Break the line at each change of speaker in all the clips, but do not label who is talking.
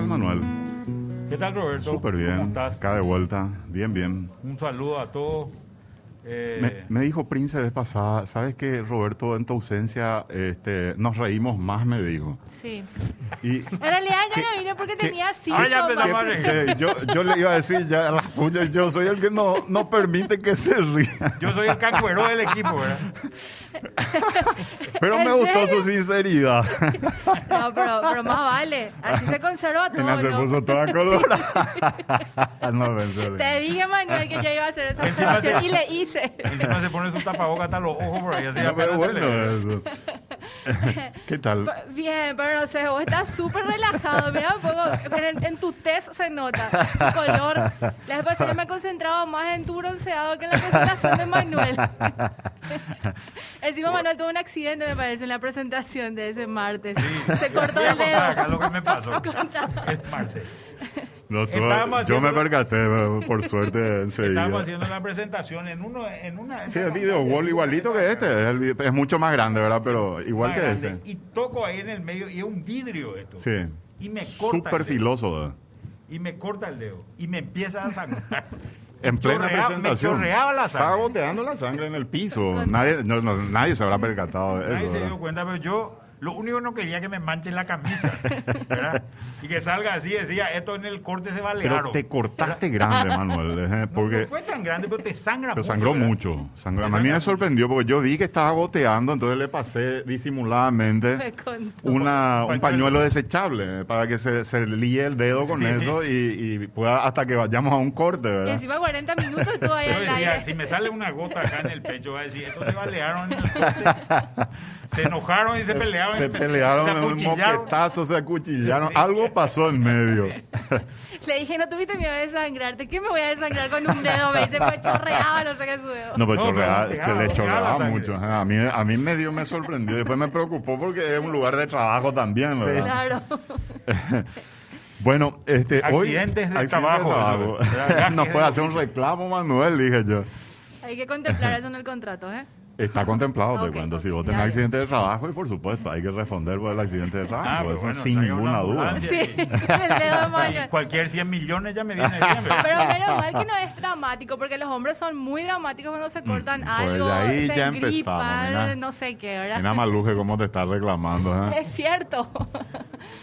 tal, Manuel?
¿Qué tal, Roberto?
Súper bien.
¿Cómo estás?
Acá de vuelta. Bien, bien.
Un saludo a todos.
Eh, me, dijo Prince vez pasada, ¿sabes que Roberto, en tu ausencia, este, nos reímos más, me dijo?
Sí.
Y,
en realidad yo no vine porque tenía
síntomas.
ya yo, yo le iba a decir, ya la yo soy el que no, no permite que se ría.
Yo soy el cacuero del equipo, ¿verdad?
Pero me gustó su sinceridad.
No, pero, pero, más vale. Así se conserva todo.
se puso toda colorada.
no, Te dije, Manuel, que yo iba a hacer esa observación y le hice.
Encima se pone su tapabocas hasta los ojos por ahí. Así no,
pero bueno eso. ¿Qué tal?
Bien, pero no sé, vos estás súper relajado. Mira un poco, en, en, tu test se nota tu color. La vez pasada me he concentrado más en tu bronceado que en la presentación de Manuel. Encima Manuel tuvo un accidente, me parece, en la presentación de ese martes. Se cortó el dedo.
Acá lo que me pasó. Es martes.
No, yo me percaté, por suerte, enseguida.
Estábamos haciendo la presentación en, uno, en una...
Sí, el video wall igualito que este. Es, mucho más grande, ¿verdad? Pero igual que este.
Y toco ahí en el medio y es un vidrio esto.
Sí.
Y me corta
Súper filoso, ¿verdad?
Y me corta el dedo. Y me empieza a sangrar.
en plena presentación.
Me chorreaba la sangre.
Estaba goteando la sangre en el piso. nadie, no, nadie se habrá percatado de
nadie
eso.
se dio cuenta, pero yo lo único que no quería que me manchen la camisa, ¿verdad? Y que salga así, decía, esto en el corte se va a
Pero te cortaste grande, Manuel. ¿eh? Porque...
No, fue tan grande, pero te sangra
pero
mucho.
sangró mucho. Sangró. A mí me sorprendió porque yo vi que estaba goteando, entonces le pasé disimuladamente una, un pañuelo desechable para que se, se líe el dedo con eso y, pueda hasta que vayamos a un corte, ¿verdad? Y
encima 40 minutos estuvo ahí
al aire. Si me sale una gota acá en el pecho, va a decir, esto se balearon en el corte. Se enojaron y se pelearon.
Se pelearon en un moquetazo, se acuchillaron. Algo pasó en medio.
Le dije, no tuviste miedo de desangrarte. ¿Qué me voy a desangrar con un dedo? Me dice, pues chorreaba, no sé qué su dedo.
No, pues chorreaba, se le chorreaba mucho. A mí, a mí medio me sorprendió. Después me preocupó porque es un lugar de trabajo también, ¿verdad?
Claro.
Bueno, este,
accidentes de trabajo.
Nos puede hacer un reclamo, Manuel, dije yo.
Hay que contemplar eso en el contrato, ¿eh?
Está contemplado, te cuento. Si vos tenés accidente de trabajo, y por supuesto, hay que responder por el accidente de trabajo. Ah, eso sin ninguna duda.
Sí,
cualquier 100 millones ya me viene bien.
Pero menos mal que no es dramático, porque los hombres son muy dramáticos cuando se cortan mm, pues algo,
ahí
se
ya empezamos,
no sé qué, ¿verdad?
Mira Maluje cómo te estás reclamando.
¿eh? Es cierto.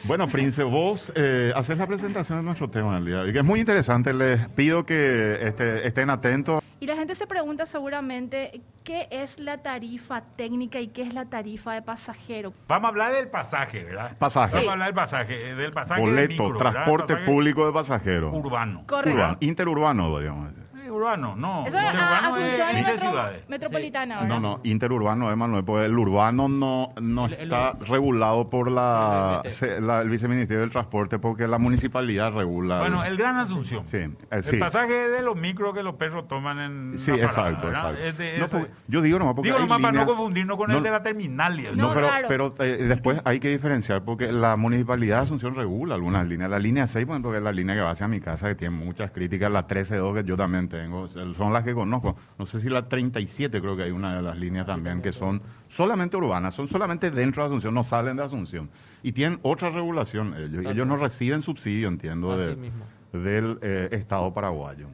Bueno, Prince, vos eh, haces la presentación de nuestro tema del día. Y que es muy interesante. Les pido que este, estén atentos.
Y la gente se pregunta seguramente qué es la tarifa técnica y qué es la tarifa de pasajero.
Vamos a hablar del pasaje, ¿verdad?
Pasaje.
Vamos a hablar del pasaje, del pasaje
Boleto, transporte público de pasajeros.
Urbano.
Correcto.
interurbano, podríamos decir
urbano, no.
Eso
interurbano
es,
Asunción ciudades.
Metropolitana,
No, no, interurbano, Emanuel, porque el urbano no, no está regulado por la, el viceministerio del transporte porque la municipalidad regula.
Bueno, el Gran Asunción.
Sí, eh,
el pasaje de los micros que los perros toman en.
Sí, exacto, exacto. yo digo nomás porque.
Digo nomás para no confundirnos con el de la terminal.
No, pero, pero eh, después hay que diferenciar porque la municipalidad de Asunción regula algunas líneas. La línea 6, por porque es la línea que va hacia mi casa, que tiene muchas críticas. La 13-2, que yo también tengo, son las que conozco. No sé si la 37 creo que hay una de las líneas también que son solamente urbanas, son solamente dentro de Asunción, no salen de Asunción. Y tienen otra regulación ellos. Ellos no reciben subsidio, entiendo, del eh, Estado paraguayo.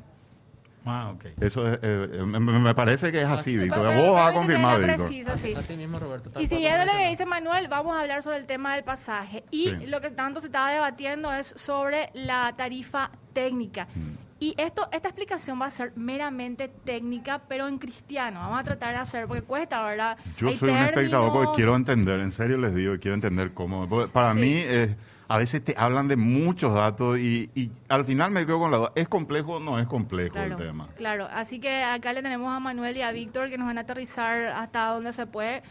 Ah, ok.
Eso es, eh, me, parece que es así, Víctor. Vos vas a confirmar, Víctor.
Y siguiendo lo que dice Manuel, vamos a hablar sobre el tema del pasaje. Y lo que tanto se estaba debatiendo es sobre la tarifa técnica. Mm. Y esto, esta explicación va a ser meramente técnica, pero en cristiano. Vamos a tratar de hacer, porque cuesta, ¿verdad?
Yo soy un espectador porque quiero entender, en serio les digo, quiero entender cómo. Para mí, eh, a veces te hablan de muchos datos y, y, al final me quedo con la duda, ¿es complejo o no es complejo el tema?
Claro, así que acá le tenemos a Manuel y a Víctor que nos van a aterrizar hasta donde se puede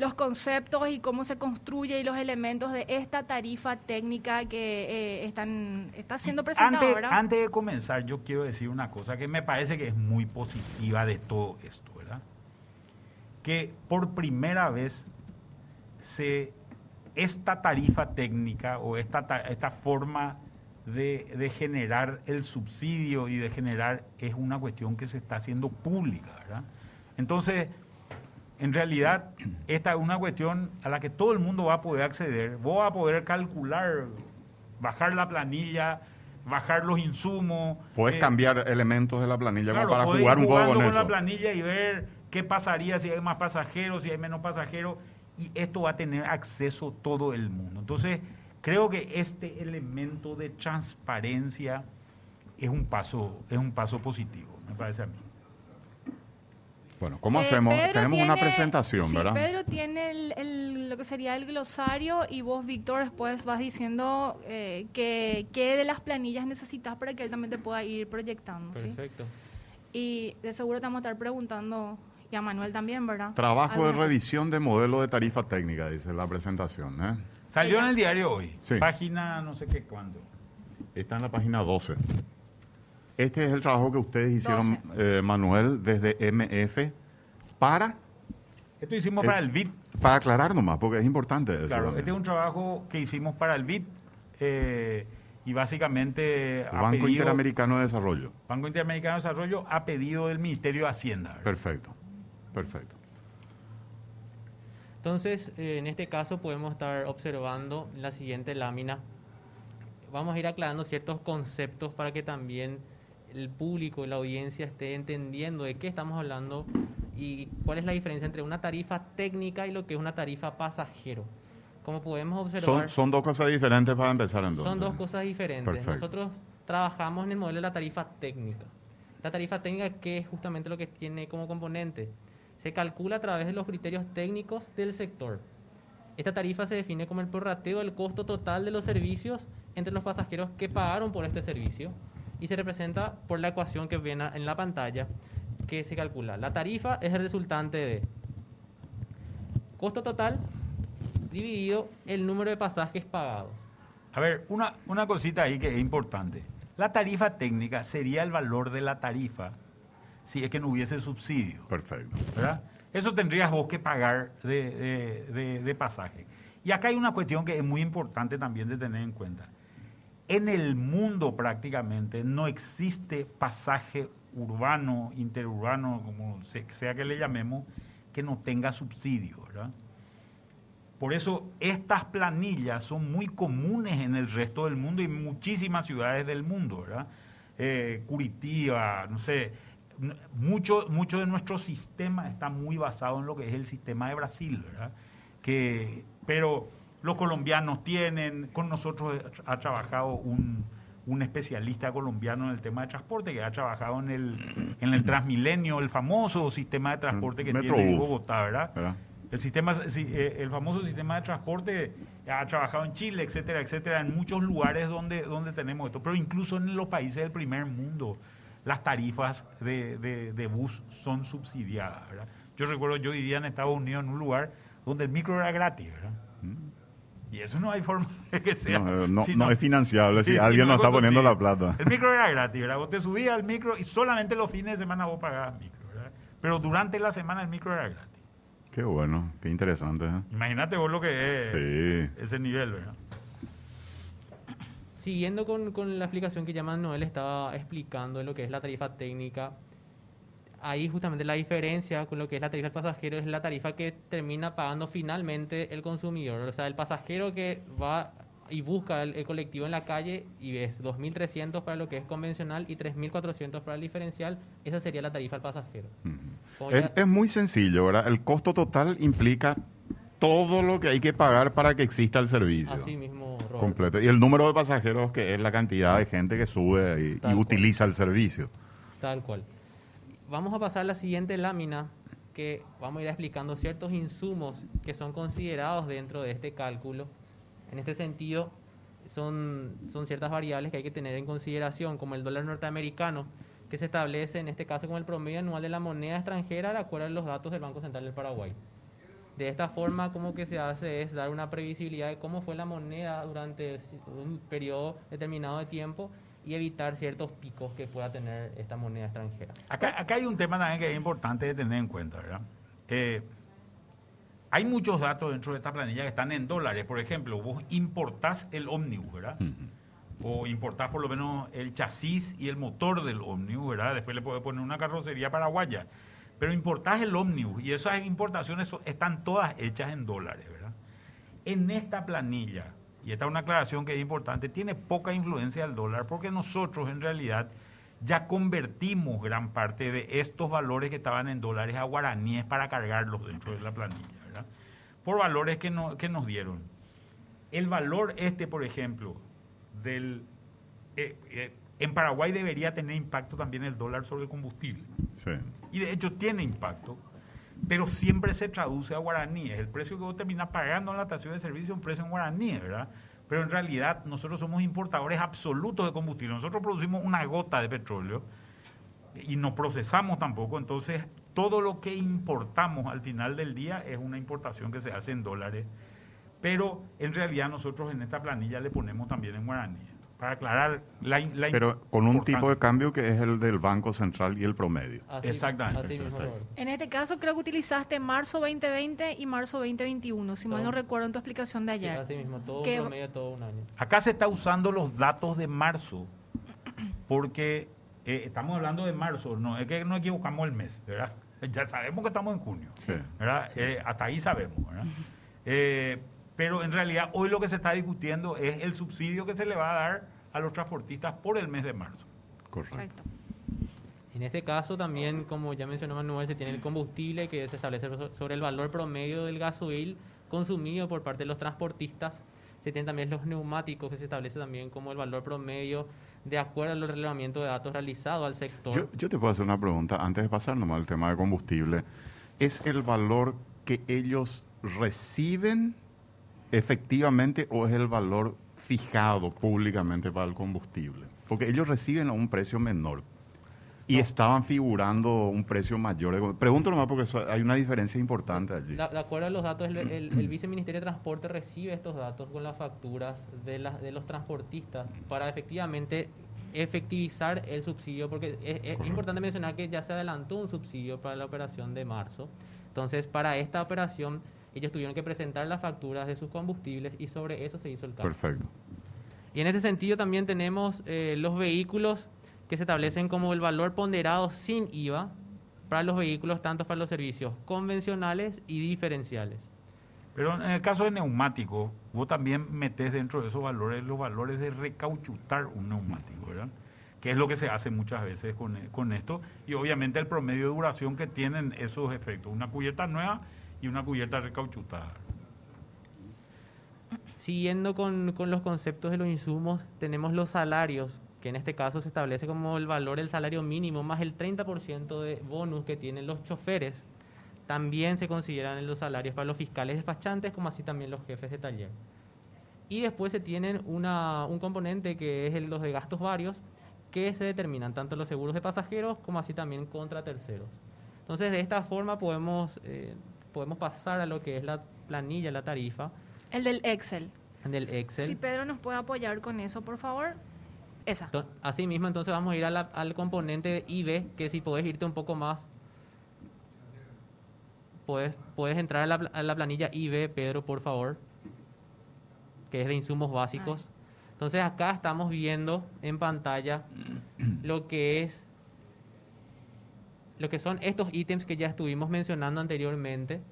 los conceptos y cómo se construye y los elementos de esta tarifa técnica que eh, están está siendo presentada
antes. Antes de comenzar, yo quiero decir una cosa que me parece que es muy positiva de todo esto, ¿verdad? Que por primera vez se esta tarifa técnica o esta, esta forma de, de, generar el subsidio y de generar es una cuestión que se está haciendo pública, ¿verdad? Entonces, en realidad, esta es una cuestión a la que todo el mundo va a poder acceder. Vos vas a poder calcular bajar la planilla, bajar los insumos.
Puedes
eh,
cambiar elementos de la planilla
claro,
como para jugar un
jugando
con,
con la
eso.
planilla y ver qué pasaría si hay más pasajeros, si hay menos pasajeros. Y esto va a tener acceso todo el mundo. Entonces, creo que este elemento de transparencia es un paso, es un paso positivo, me parece a mí.
Bueno, ¿cómo
Eh,
hacemos?
Pedro
Tenemos una presentación,
sí,
¿verdad?
Pedro tiene el, el- lo que sería el glosario y vos, Víctor, después vas diciendo eh, que, qué de las planillas necesitas para que él también te pueda ir proyectando. ¿sí?
Perfecto.
Y de seguro te vamos a estar preguntando, y a Manuel también, ¿verdad?
Trabajo de revisión de modelo de tarifa técnica, dice la presentación. ¿eh?
Salió en el diario hoy,
Sí.
página no sé qué cuándo.
Está en la página 12. Este es el trabajo que ustedes hicieron, eh, Manuel, desde MF, para,
Esto hicimos
Eh,
para el BID.
para aclarar nomás, porque es importante eso.
Claro, este es un trabajo que hicimos para el BID eh, y básicamente
El Banco
pedido-
Interamericano de Desarrollo.
Banco Interamericano de Desarrollo ha pedido del Ministerio de Hacienda. ¿verdad?
Perfecto, perfecto.
Entonces, eh, en este caso podemos estar observando la siguiente lámina. Vamos a ir aclarando ciertos conceptos para que también el público la audiencia esté entendiendo de qué estamos hablando y cuál es la diferencia entre una tarifa técnica y lo que es una tarifa pasajero. Como podemos observar,
Son, son dos cosas diferentes para empezar entonces.
son dos cosas diferentes.
Perfecto.
Nosotros trabajamos en el modelo de la tarifa técnica. La tarifa técnica, ¿qué es justamente lo que tiene como componente? Se calcula a través de los criterios técnicos del sector. Esta tarifa se define como el prorrateo del costo total de los servicios entre los pasajeros que pagaron por este servicio y se representa por la ecuación que ven a- en la pantalla que se calcula. La tarifa es el resultante de costo total dividido el número de pasajes pagados.
A ver, una, una cosita ahí que es importante. La tarifa técnica sería el valor de la tarifa si es que no hubiese subsidio.
Perfecto.
¿verdad? Eso tendrías vos que pagar de, de- de- de pasaje. Y acá hay una cuestión que es muy importante también de tener en cuenta. En el mundo prácticamente no existe pasaje urbano, interurbano, como se- sea que le llamemos, que no tenga subsidio, ¿verdad? Por eso estas planillas son muy comunes en el resto del mundo y en muchísimas ciudades del mundo, ¿verdad? Eh, Curitiba, no sé, mucho, mucho de nuestro sistema está muy basado en lo que es el sistema de Brasil, ¿verdad? Que, pero los colombianos tienen, con nosotros ha trabajado un, un especialista colombiano en el tema de transporte que ha trabajado en el, en el Transmilenio, el famoso sistema de transporte que
Metrobús.
tiene Bogotá, ¿verdad?
¿verdad?
El sistema, eh, el famoso sistema de transporte ha trabajado en Chile, etcétera, etcétera, en muchos lugares donde, donde tenemos esto, pero incluso en los países del primer mundo las tarifas de, de- de bus son subsidiadas, ¿verdad? Yo recuerdo, yo vivía en Estados Unidos en un lugar donde el micro era gratis, ¿verdad? Y eso no hay forma de que sea.
No, no-
si
no es financiable si alguien no
es
está poniendo la plata.
El micro era gratis, ¿verdad? Vos te subías al micro y solamente los fines de semana vos pagabas micro, ¿verdad? Pero durante la semana el micro era gratis.
Qué bueno, qué interesante. ¿eh?
Imagínate vos lo que es
Sí.
ese nivel, ¿verdad?
Siguiendo con, con la explicación que ya Manuel estaba explicando de lo que es la tarifa técnica, ahí justamente la diferencia con lo que es la tarifa del pasajero es la tarifa que termina pagando finalmente el consumidor. O sea, el pasajero que va y busca el, el colectivo en la calle y es 2.300 para lo que es convencional y 3.400 para el diferencial, esa sería la tarifa al pasajero.
Es, muy sencillo, ¿verdad? El costo total implica todo lo que hay que pagar para que exista el servicio.
Así mismo, Roberto.
completo. Y el número de pasajeros, que es la cantidad de gente que sube y, utiliza el servicio.
Tal cual. Vamos a pasar a la siguiente lámina, que vamos a ir explicando ciertos insumos que son considerados dentro de este cálculo. En este sentido, son, son ciertas variables que hay que tener en consideración, como el dólar norteamericano, que se establece en este caso como el promedio anual de la moneda extranjera de acuerdo a los datos del Banco Central del Paraguay. De esta forma, como que se hace es dar una previsibilidad de cómo fue la moneda durante un periodo determinado de tiempo y evitar ciertos picos que pueda tener esta moneda extranjera.
Acá, acá hay un tema también que es importante de tener en cuenta, ¿verdad? Eh, hay muchos datos dentro de esta planilla que están en dólares. Por ejemplo, vos importás el ómnibus, ¿verdad? O importás por lo menos el chasis y el motor del ómnibus, ¿verdad? Después le podés poner una carrocería paraguaya. Pero importás el ómnibus y esas importaciones están todas hechas en dólares, ¿verdad? En esta planilla, y esta es una aclaración que es importante, tiene poca influencia el dólar porque nosotros en realidad ya convertimos gran parte de estos valores que estaban en dólares a guaraníes para cargarlos dentro de la planilla, ¿verdad? Por valores que, no, que nos dieron. El valor este, por ejemplo, del... Eh, eh, en Paraguay debería tener impacto también el dólar sobre el combustible. Sí. Y de hecho tiene impacto, pero siempre se traduce a guaraníes. El precio que vos terminás pagando en la estación de servicio es un precio en guaraníes, ¿verdad? Pero en realidad nosotros somos importadores absolutos de combustible. Nosotros producimos una gota de petróleo y no procesamos tampoco. Entonces, todo lo que importamos al final del día es una importación que se hace en dólares. Pero en realidad nosotros en esta planilla le ponemos también en guaraníes para aclarar la, la
Pero con un tipo de cambio que es el del Banco Central y el promedio.
Exactamente.
en este caso creo que utilizaste marzo 2020 y marzo 2021, si mal no recuerdo en tu explicación de ayer.
así mismo, todo un promedio, todo un año.
Acá se está usando los datos de marzo, porque eh, estamos hablando de marzo, no es que no equivocamos el mes, ¿verdad? Ya sabemos que estamos en junio, ¿verdad? Eh, hasta ahí sabemos, ¿verdad? Eh, pero en realidad hoy lo que se está discutiendo es el subsidio que se le va a dar a los transportistas por el mes de marzo.
Correcto. En este caso también, como ya mencionó Manuel, se tiene el combustible que se establece sobre el valor promedio del gasoil consumido por parte de los transportistas. Se tienen también los neumáticos que se establece también como el valor promedio de acuerdo al relevamiento de datos realizado al sector.
Yo, yo te puedo hacer una pregunta antes de pasar nomás al tema de combustible. ¿Es el valor que ellos reciben efectivamente o es el valor fijado públicamente para el combustible? Porque ellos reciben a un precio menor y estaban figurando un precio mayor. Pregunto nomás porque hay una diferencia importante allí.
De, acuerdo a los datos, el, el, Viceministerio de Transporte recibe estos datos con las facturas de, de los transportistas para efectivamente efectivizar el subsidio, porque es, es importante mencionar que ya se adelantó un subsidio para la operación de marzo. Entonces, para esta operación ellos tuvieron que presentar las facturas de sus combustibles y sobre eso se hizo el cálculo.
Perfecto.
Y en este sentido también tenemos eh, los vehículos que se establecen como el valor ponderado sin IVA para los vehículos, tanto para los servicios convencionales y diferenciales.
Pero en el caso de neumático, vos también metes dentro de esos valores los valores de recauchutar un neumático, ¿verdad? Que es lo que se hace muchas veces con, con esto. Y obviamente el promedio de duración que tienen esos efectos. Una cubierta nueva y una cubierta recauchutada.
Siguiendo con, los conceptos de los insumos, tenemos los salarios, que en este caso se establece como el valor del salario mínimo más el 30% de bonus que tienen los choferes. También se consideran en los salarios para los fiscales despachantes, como así también los jefes de taller. Y después se tienen una, un componente que es el, los de gastos varios, que se determinan tanto los seguros de pasajeros como así también contra terceros. Entonces, de esta forma podemos eh, podemos pasar a lo que es la planilla, la tarifa.
El del Excel.
El del Excel.
Si Pedro nos puede apoyar con eso, por favor. Esa.
así mismo, entonces vamos a ir al componente IB, que si puedes irte un poco más, puedes, puedes entrar a la, planilla IB, Pedro, por favor, que es de insumos básicos. Entonces acá estamos viendo en pantalla lo que es lo que son estos ítems que ya estuvimos mencionando anteriormente.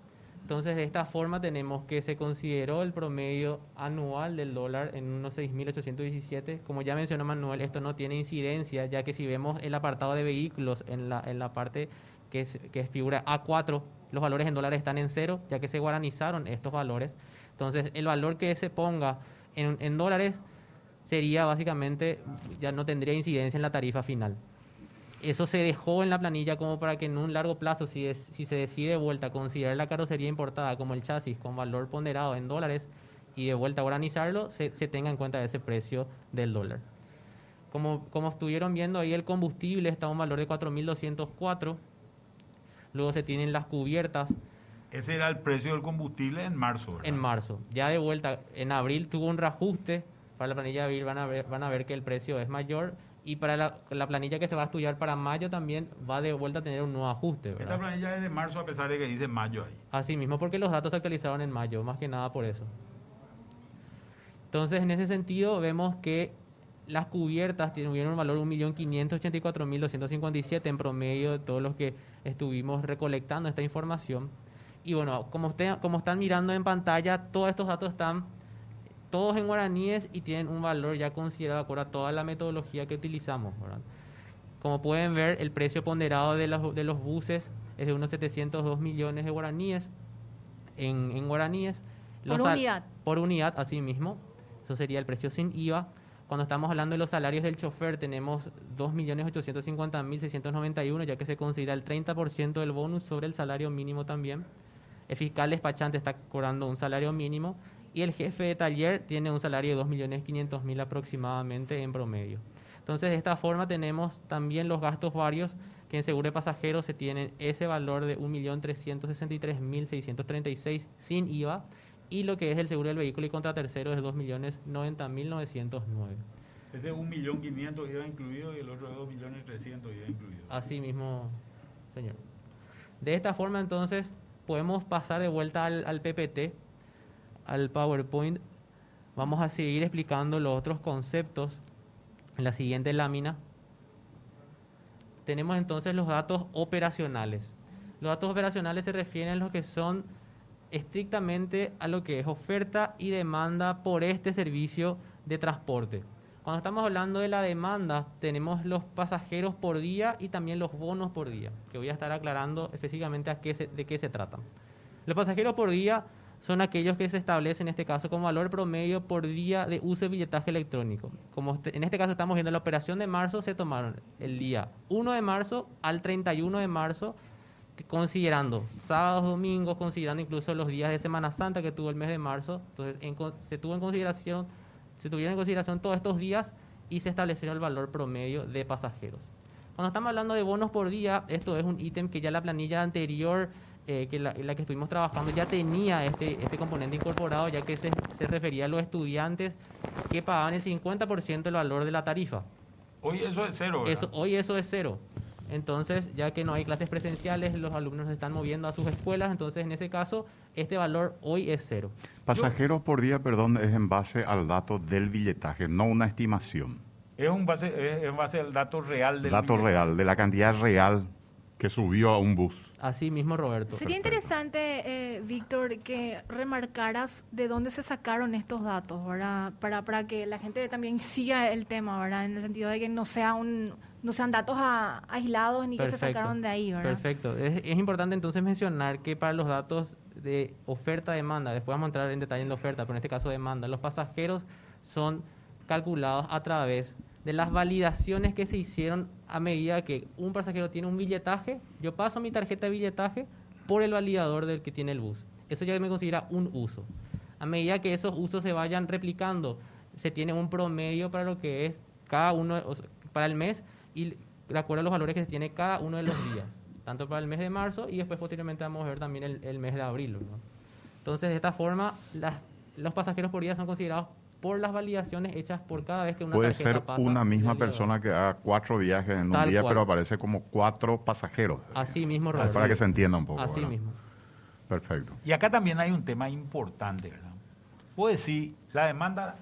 Entonces, de esta forma tenemos que se consideró el promedio anual del dólar en unos 6.817. Como ya mencionó Manuel, esto no tiene incidencia, ya que si vemos el apartado de vehículos en la, en la parte que, es, que figura A4, los valores en dólares están en cero, ya que se guaranizaron estos valores. Entonces, el valor que se ponga en, en dólares sería básicamente, ya no tendría incidencia en la tarifa final eso se dejó en la planilla como para que en un largo plazo, si, si se decide de vuelta considerar la carrocería importada como el chasis con valor ponderado en dólares y de vuelta a organizarlo, se, tenga en cuenta ese precio del dólar. Como, como estuvieron viendo ahí, el combustible está a un valor de 4.204. Luego se tienen las cubiertas.
Ese era el precio del combustible en marzo, ¿verdad?
En marzo. Ya de vuelta, en abril tuvo un reajuste. Para la planilla de abril van a ver, van a ver que el precio es mayor y para la, planilla que se va a estudiar para mayo también va de vuelta a tener un nuevo ajuste.
Esta planilla es de marzo a pesar de que dice mayo ahí.
Así mismo, porque los datos se actualizaron en mayo, más que nada por eso. Entonces, en ese sentido, vemos que las cubiertas tuvieron un valor de 1.584.257 en promedio de todos los que estuvimos recolectando esta información. Y bueno, como, usted, como están mirando en pantalla, todos estos datos están todos en guaraníes y tienen un valor ya considerado por a toda la metodología que utilizamos. Como pueden ver, el precio ponderado de los, de los buses es de unos 702 millones de guaraníes en, en guaraníes.
Por unidad.
Por unidad, así mismo. Eso sería el precio sin IVA. Cuando estamos hablando de los salarios del chofer, tenemos 2.850.691, ya que se considera el 30% del bonus sobre el salario mínimo también. El fiscal despachante está cobrando un salario mínimo y el jefe de taller tiene un salario de 2.500.000 aproximadamente en promedio. Entonces, de esta forma tenemos también los gastos varios que en seguro de pasajeros se tienen ese valor de 1.363.636 sin IVA y lo que es el seguro del vehículo y contra terceros es 2.090.909.
Ese 1.500.000 iba incluido y el otro 2.300.000 iba incluido.
Así mismo, señor. De esta forma, entonces, podemos pasar de vuelta al, al PPT, al PowerPoint. Vamos a seguir explicando los otros conceptos en la siguiente lámina. Tenemos entonces los datos operacionales. Los datos operacionales se refieren a lo que son estrictamente a lo que es oferta y demanda por este servicio de transporte. Cuando estamos hablando de la demanda, tenemos los pasajeros por día y también los bonos por día, que voy a estar aclarando específicamente a qué de qué se tratan. Los pasajeros por día son aquellos que se establecen en este caso como valor promedio por día de uso de billetaje electrónico. Como en este caso estamos viendo la operación de marzo, se tomaron el día 1 de marzo al 31 de marzo considerando sábados, domingos, considerando incluso los días de Semana Santa que tuvo el mes de marzo. Entonces, se tuvo en consideración, se tuvieron en consideración todos estos días y se estableció el valor promedio de pasajeros. Cuando estamos hablando de bonos por día, esto es un ítem que ya la planilla anterior, eh, que la, la, que estuvimos trabajando, ya tenía este, este componente incorporado, ya que se, se refería a los estudiantes que pagaban el 50% del valor de la tarifa.
Hoy eso es cero.
Eso, hoy eso es cero. Entonces, ya que no hay clases presenciales, los alumnos se están moviendo a sus escuelas, entonces en ese caso, este valor hoy es cero.
Pasajeros por día, perdón, es en base al dato del billetaje, no una estimación.
Es, un base, es en base al dato real del
Dato real, de la cantidad real que subió a un bus.
Así mismo, Roberto.
Sería interesante, eh, Víctor, que remarcaras de dónde se sacaron estos datos, ¿verdad? Para, para que la gente también siga el tema, ¿verdad? En el sentido de que no sea un no sean datos aislados ni que se sacaron de ahí, ¿verdad?
Perfecto. Es, es, importante entonces mencionar que para los datos de oferta-demanda, después vamos a entrar en detalle en la oferta, pero en este caso demanda, los pasajeros son calculados a través de las validaciones que se hicieron a medida que un pasajero tiene un billetaje, yo paso mi tarjeta de billetaje por el validador del que tiene el bus. Eso ya me considera un uso. A medida que esos usos se vayan replicando, se tiene un promedio para lo que es cada uno, para el mes y de acuerdo a los valores que se tiene cada uno de los días, tanto para el mes de marzo y después posteriormente vamos a ver también el, mes de abril. Entonces, de esta forma, los pasajeros por día son considerados por las validaciones hechas por cada vez que una
Puede
tarjeta
ser
pasa
una misma persona que haga cuatro viajes en un día,
cual.
pero aparece como cuatro pasajeros.
Así mismo,
Para
Roberto.
que se entienda un poco.
Así
¿verdad?
mismo.
Perfecto.
Y acá también hay un tema importante, ¿verdad? Puedo decir, la demanda,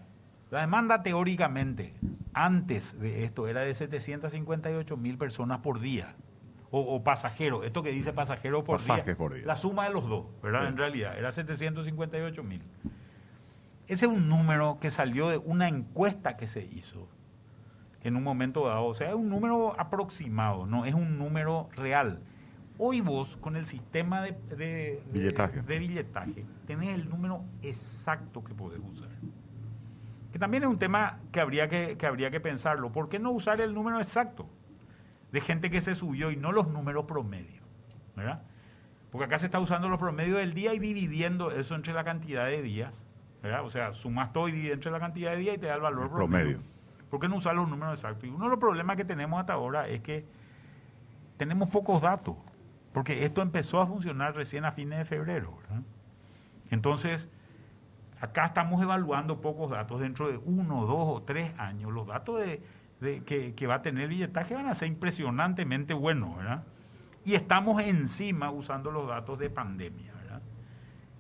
la demanda teóricamente, antes de esto, era de 758 mil personas por día. O, o pasajeros, esto que dice pasajeros por
Pasajes
día.
por día.
La suma de los dos, ¿verdad?
Sí.
En realidad, era 758 mil. Ese es un número que salió de una encuesta que se hizo en un momento dado. O sea, es un número aproximado, no es un número real. Hoy vos, con el sistema de, de- de-
Billetaje.
de billetaje, tenés el número exacto que podés usar. Que también es un tema que habría que, que habría que pensarlo. ¿Por qué no usar el número exacto de gente que se subió y no los números promedio? ¿Verdad? Porque acá se está usando los promedios del día y dividiendo eso entre la cantidad de días. ¿Verdad? O sea, sumas todo y divides entre la cantidad de días y te da el valor
El
promedio.
promedio.
¿Por qué no usar los números exactos? Y uno de los problemas que tenemos hasta ahora es que tenemos pocos datos, porque esto empezó a funcionar recién a fines de febrero. ¿verdad? Entonces, acá estamos evaluando pocos datos. Dentro de uno, dos o tres años, los datos de, de que, que va a tener el billetaje van a ser impresionantemente buenos. ¿verdad? Y estamos encima usando los datos de pandemia. ¿verdad?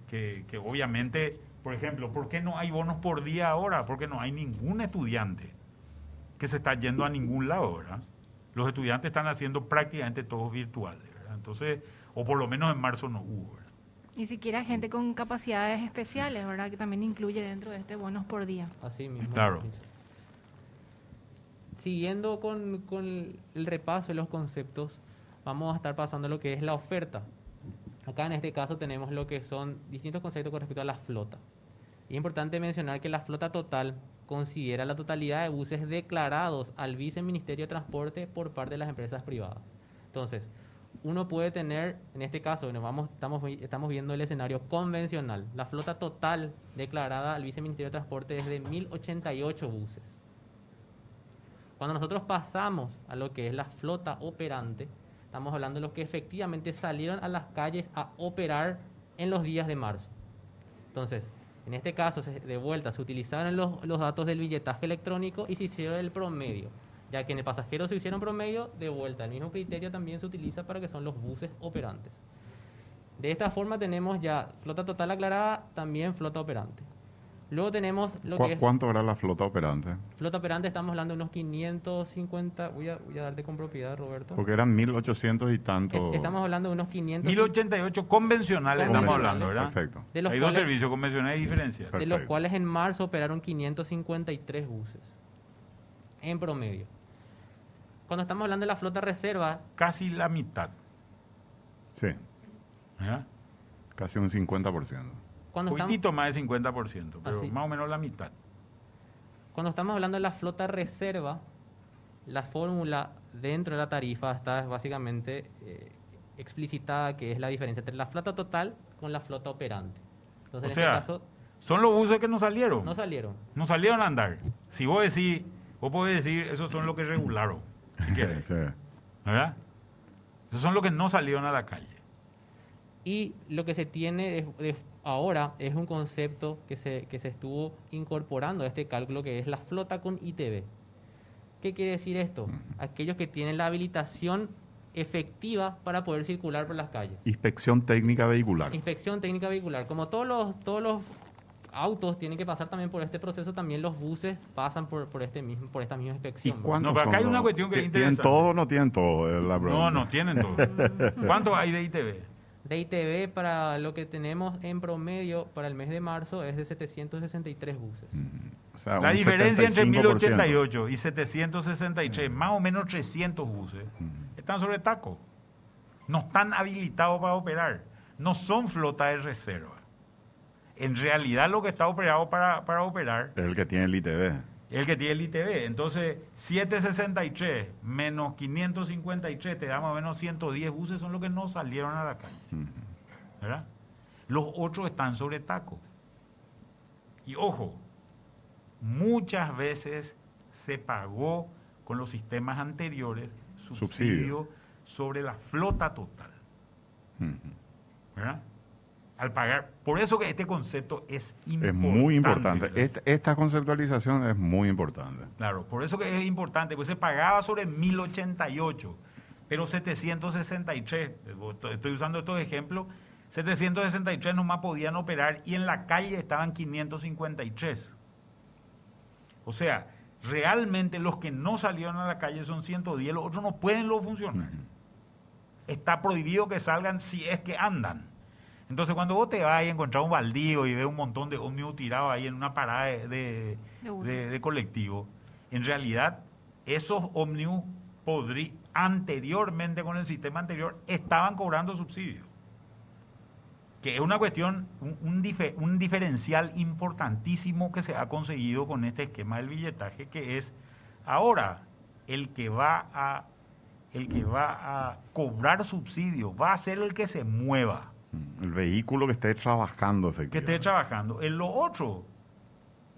Que, que obviamente, por ejemplo, ¿por qué no hay bonos por día ahora? Porque no hay ningún estudiante que se está yendo a ningún lado, ¿verdad? Los estudiantes están haciendo prácticamente todos virtuales, ¿verdad? Entonces, o por lo menos en marzo no hubo, ¿verdad?
Ni siquiera gente con capacidades especiales, ¿verdad? Que también incluye dentro de este bonos por día.
Así mismo.
Claro.
Siguiendo con, con el repaso de los conceptos, vamos a estar pasando a lo que es la oferta. Acá en este caso tenemos lo que son distintos conceptos con respecto a la flota. Es importante mencionar que la flota total considera la totalidad de buses declarados al viceministerio de Transporte por parte de las empresas privadas. Entonces, uno puede tener, en este caso, vamos, estamos, estamos viendo el escenario convencional. La flota total declarada al viceministerio de Transporte es de 1088 buses. Cuando nosotros pasamos a lo que es la flota operante, estamos hablando de los que efectivamente salieron a las calles a operar en los días de marzo. Entonces, en este caso, de vuelta, se utilizaron los, datos del billetaje electrónico y se hicieron el promedio, ya que en el pasajero se hicieron promedio, de vuelta, el mismo criterio también se utiliza para que son los buses operantes. De esta forma tenemos ya flota total aclarada, también flota operante. Luego tenemos lo que es...
¿Cuánto era la flota operante?
Flota operante estamos hablando de unos 550, voy a, voy a darte con propiedad, Roberto.
Porque eran 1800 y tanto.
Estamos hablando de unos 500...
1088 convencionales estamos hablando, ¿verdad?
Perfecto.
Hay dos servicios convencionales diferenciales.
De los cuales en marzo operaron 553 buses, en promedio. Cuando estamos hablando de la flota reserva...
Casi la mitad.
Sí.
¿verdad?
Casi un 50%
un poquitito más de 50%, pero más o menos la mitad.
Cuando estamos hablando de la flota reserva, la fórmula dentro de la tarifa está básicamente eh, explicitada que es la diferencia entre la flota total con la flota operante.
Entonces, o en este sea, este caso, son los buses que no salieron.
No salieron.
No salieron a andar. Si vos decís, vos podés decir, esos son los que regularon, si quieres. ¿Verdad? Esos son los que no salieron a la calle.
Y lo que se tiene es ahora es un concepto que se, que se estuvo incorporando a este cálculo que es la flota con ITV. ¿Qué quiere decir esto? Aquellos que tienen la habilitación efectiva para poder circular por las calles.
Inspección técnica vehicular.
Inspección técnica vehicular. Como todos los, todos los autos tienen que pasar también por este proceso, también los buses pasan por, por este mismo, por esta misma inspección.
no, pero acá hay una cuestión que es
interesante. ¿Tienen todo o no tienen todo? Eh, la
no, no tienen todo. ¿Cuánto hay de ITV?
De ITV para lo que tenemos en promedio para el mes de marzo es de 763 buses.
Mm, la diferencia entre 1088 y 763, mm. más o menos 300 buses, mm. están sobre taco. No están habilitados para operar. No son flota de reserva. En realidad lo que está operado para, para operar...
Es el que tiene el ITV
el que tiene el ITV. Entonces, 763 menos 553 te da más o menos 110 buses, son los que no salieron a la calle. ¿Verdad? Los otros están sobre taco. Y ojo, muchas veces se pagó con los sistemas anteriores subsidio, sobre la flota total. ¿Verdad? Al pagar. Por eso que este concepto es importante.
Es muy importante. Esta, conceptualización es muy importante.
Claro, por eso que es importante, pues se pagaba sobre 1088, pero 763, estoy usando estos ejemplos, 763 nomás podían operar y en la calle estaban 553. O sea, realmente los que no salieron a la calle son 110, los otros no pueden lo funcionar. Está prohibido que salgan si es que andan. Entonces, cuando vos te vas a encontrar un baldío y ves un montón de ómnibus tirados ahí en una parada de, de, colectivo, en realidad, esos ómnibus anteriormente con el sistema anterior, estaban cobrando subsidios. Que es una cuestión, un, un diferencial importantísimo que se ha conseguido con este esquema del billetaje, que es ahora el que va a el que va a cobrar subsidios va a ser el que se mueva
el vehículo que esté trabajando,
Que esté trabajando. En lo otro,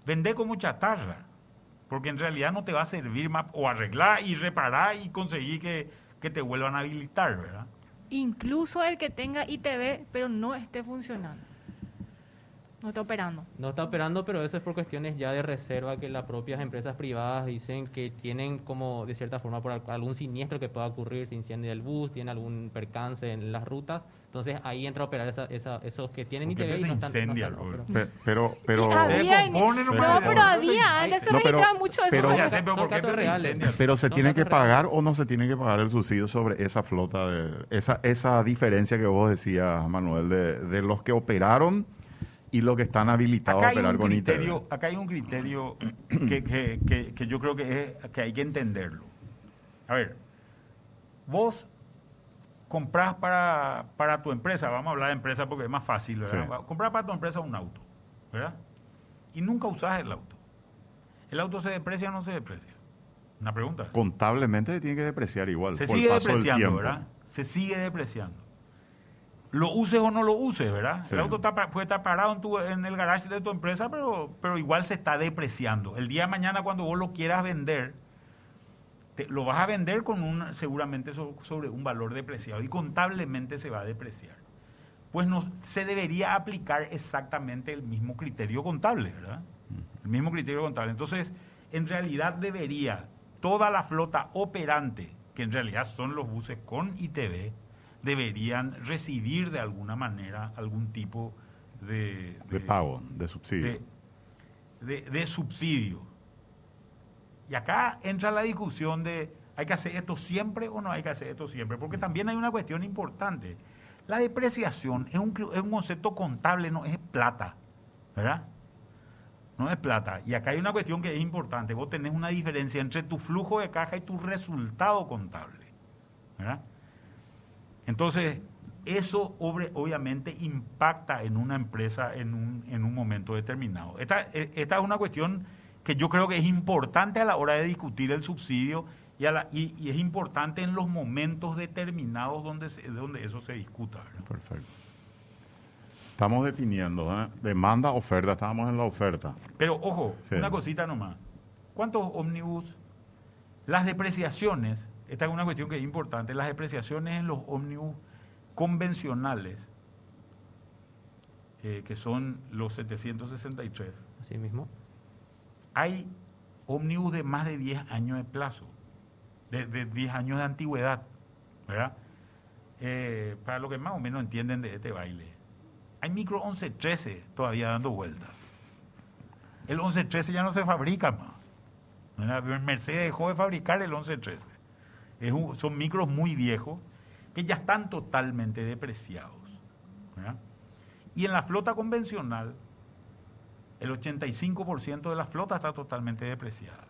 vende como chatarra, porque en realidad no te va a servir más, o arreglar y reparar y conseguir que, que te vuelvan a habilitar, ¿verdad?
Incluso el que tenga ITV, pero no esté funcionando. No está operando.
No está operando, pero eso es por cuestiones ya de reserva que las propias empresas privadas dicen que tienen como, de cierta forma, por algún siniestro que pueda ocurrir, se incendia el bus, tiene algún percance en las rutas. Entonces ahí entra a operar esa, esos que tienen ITV y no están...
Incendia, pero, pero,
no, pero había, antes se registraba mucho eso.
Pero,
son casos reales.
Pero se tiene que pagar o no se tiene que pagar el subsidio sobre esa flota, de, esa, esa diferencia que vos decías, Manuel, de, de los que operaron y los que están habilitados a operar con
criterio, Acá hay un criterio que, que, que, yo creo que, es, que hay que entenderlo. A ver, vos compras para, para tu empresa, vamos a hablar de empresa porque es más fácil, ¿verdad? Compras para tu empresa un auto, ¿verdad? Y nunca usas el auto. ¿El auto se deprecia o no se deprecia? Una pregunta.
Contablemente se tiene que depreciar igual.
Se sigue depreciando, ¿verdad? Se sigue depreciando. Lo uses o no lo uses, ¿verdad? El auto puede estar parado en, tu, en el garage de tu empresa, pero, pero igual se está depreciando. El día de mañana cuando vos lo quieras vender, lo vas a vender con un, seguramente sobre un valor depreciado y contablemente se va a depreciar. Pues no, se debería aplicar exactamente el mismo criterio contable, ¿verdad? El mismo criterio contable. Entonces, en realidad debería toda la flota operante, que en realidad son los buses con ITV, deberían recibir de alguna manera algún tipo de...
De, pago, de subsidio.
De, subsidio. Y acá entra la discusión de, ¿hay que hacer esto siempre o no hay que hacer esto siempre? Porque también hay una cuestión importante. La depreciación es un, es un concepto contable, no es plata, ¿verdad? no es plata. Y acá hay una cuestión que es importante. Vos tenés una diferencia entre tu flujo de caja y tu resultado contable. Entonces, eso obviamente impacta en una empresa en un, en un momento determinado. Esta, e, esta, es una cuestión que yo creo que es importante a la hora de discutir el subsidio y, y, es importante en los momentos determinados donde, donde eso se discuta.
Perfecto. Estamos definiendo, ¿eh? demanda, oferta, estamos en la oferta.
Pero ojo, una cosita nomás. ¿Cuántos ómnibus? Las depreciaciones, esta es una cuestión que es importante, las depreciaciones en los ómnibus convencionales, eh, que son los 763.
Así mismo.
Hay ómnibus de más de 10 años de plazo, de, 10 años de antigüedad, ¿verdad? Eh, para lo que más o menos entienden de este baile hay micro 1113 todavía dando vueltas. El 1113 ya no se fabrica más. Mercedes dejó de fabricar el 1113. Son micros muy viejos que ya están totalmente depreciados. Y en la flota convencional, el 85% de la flota está totalmente depreciada.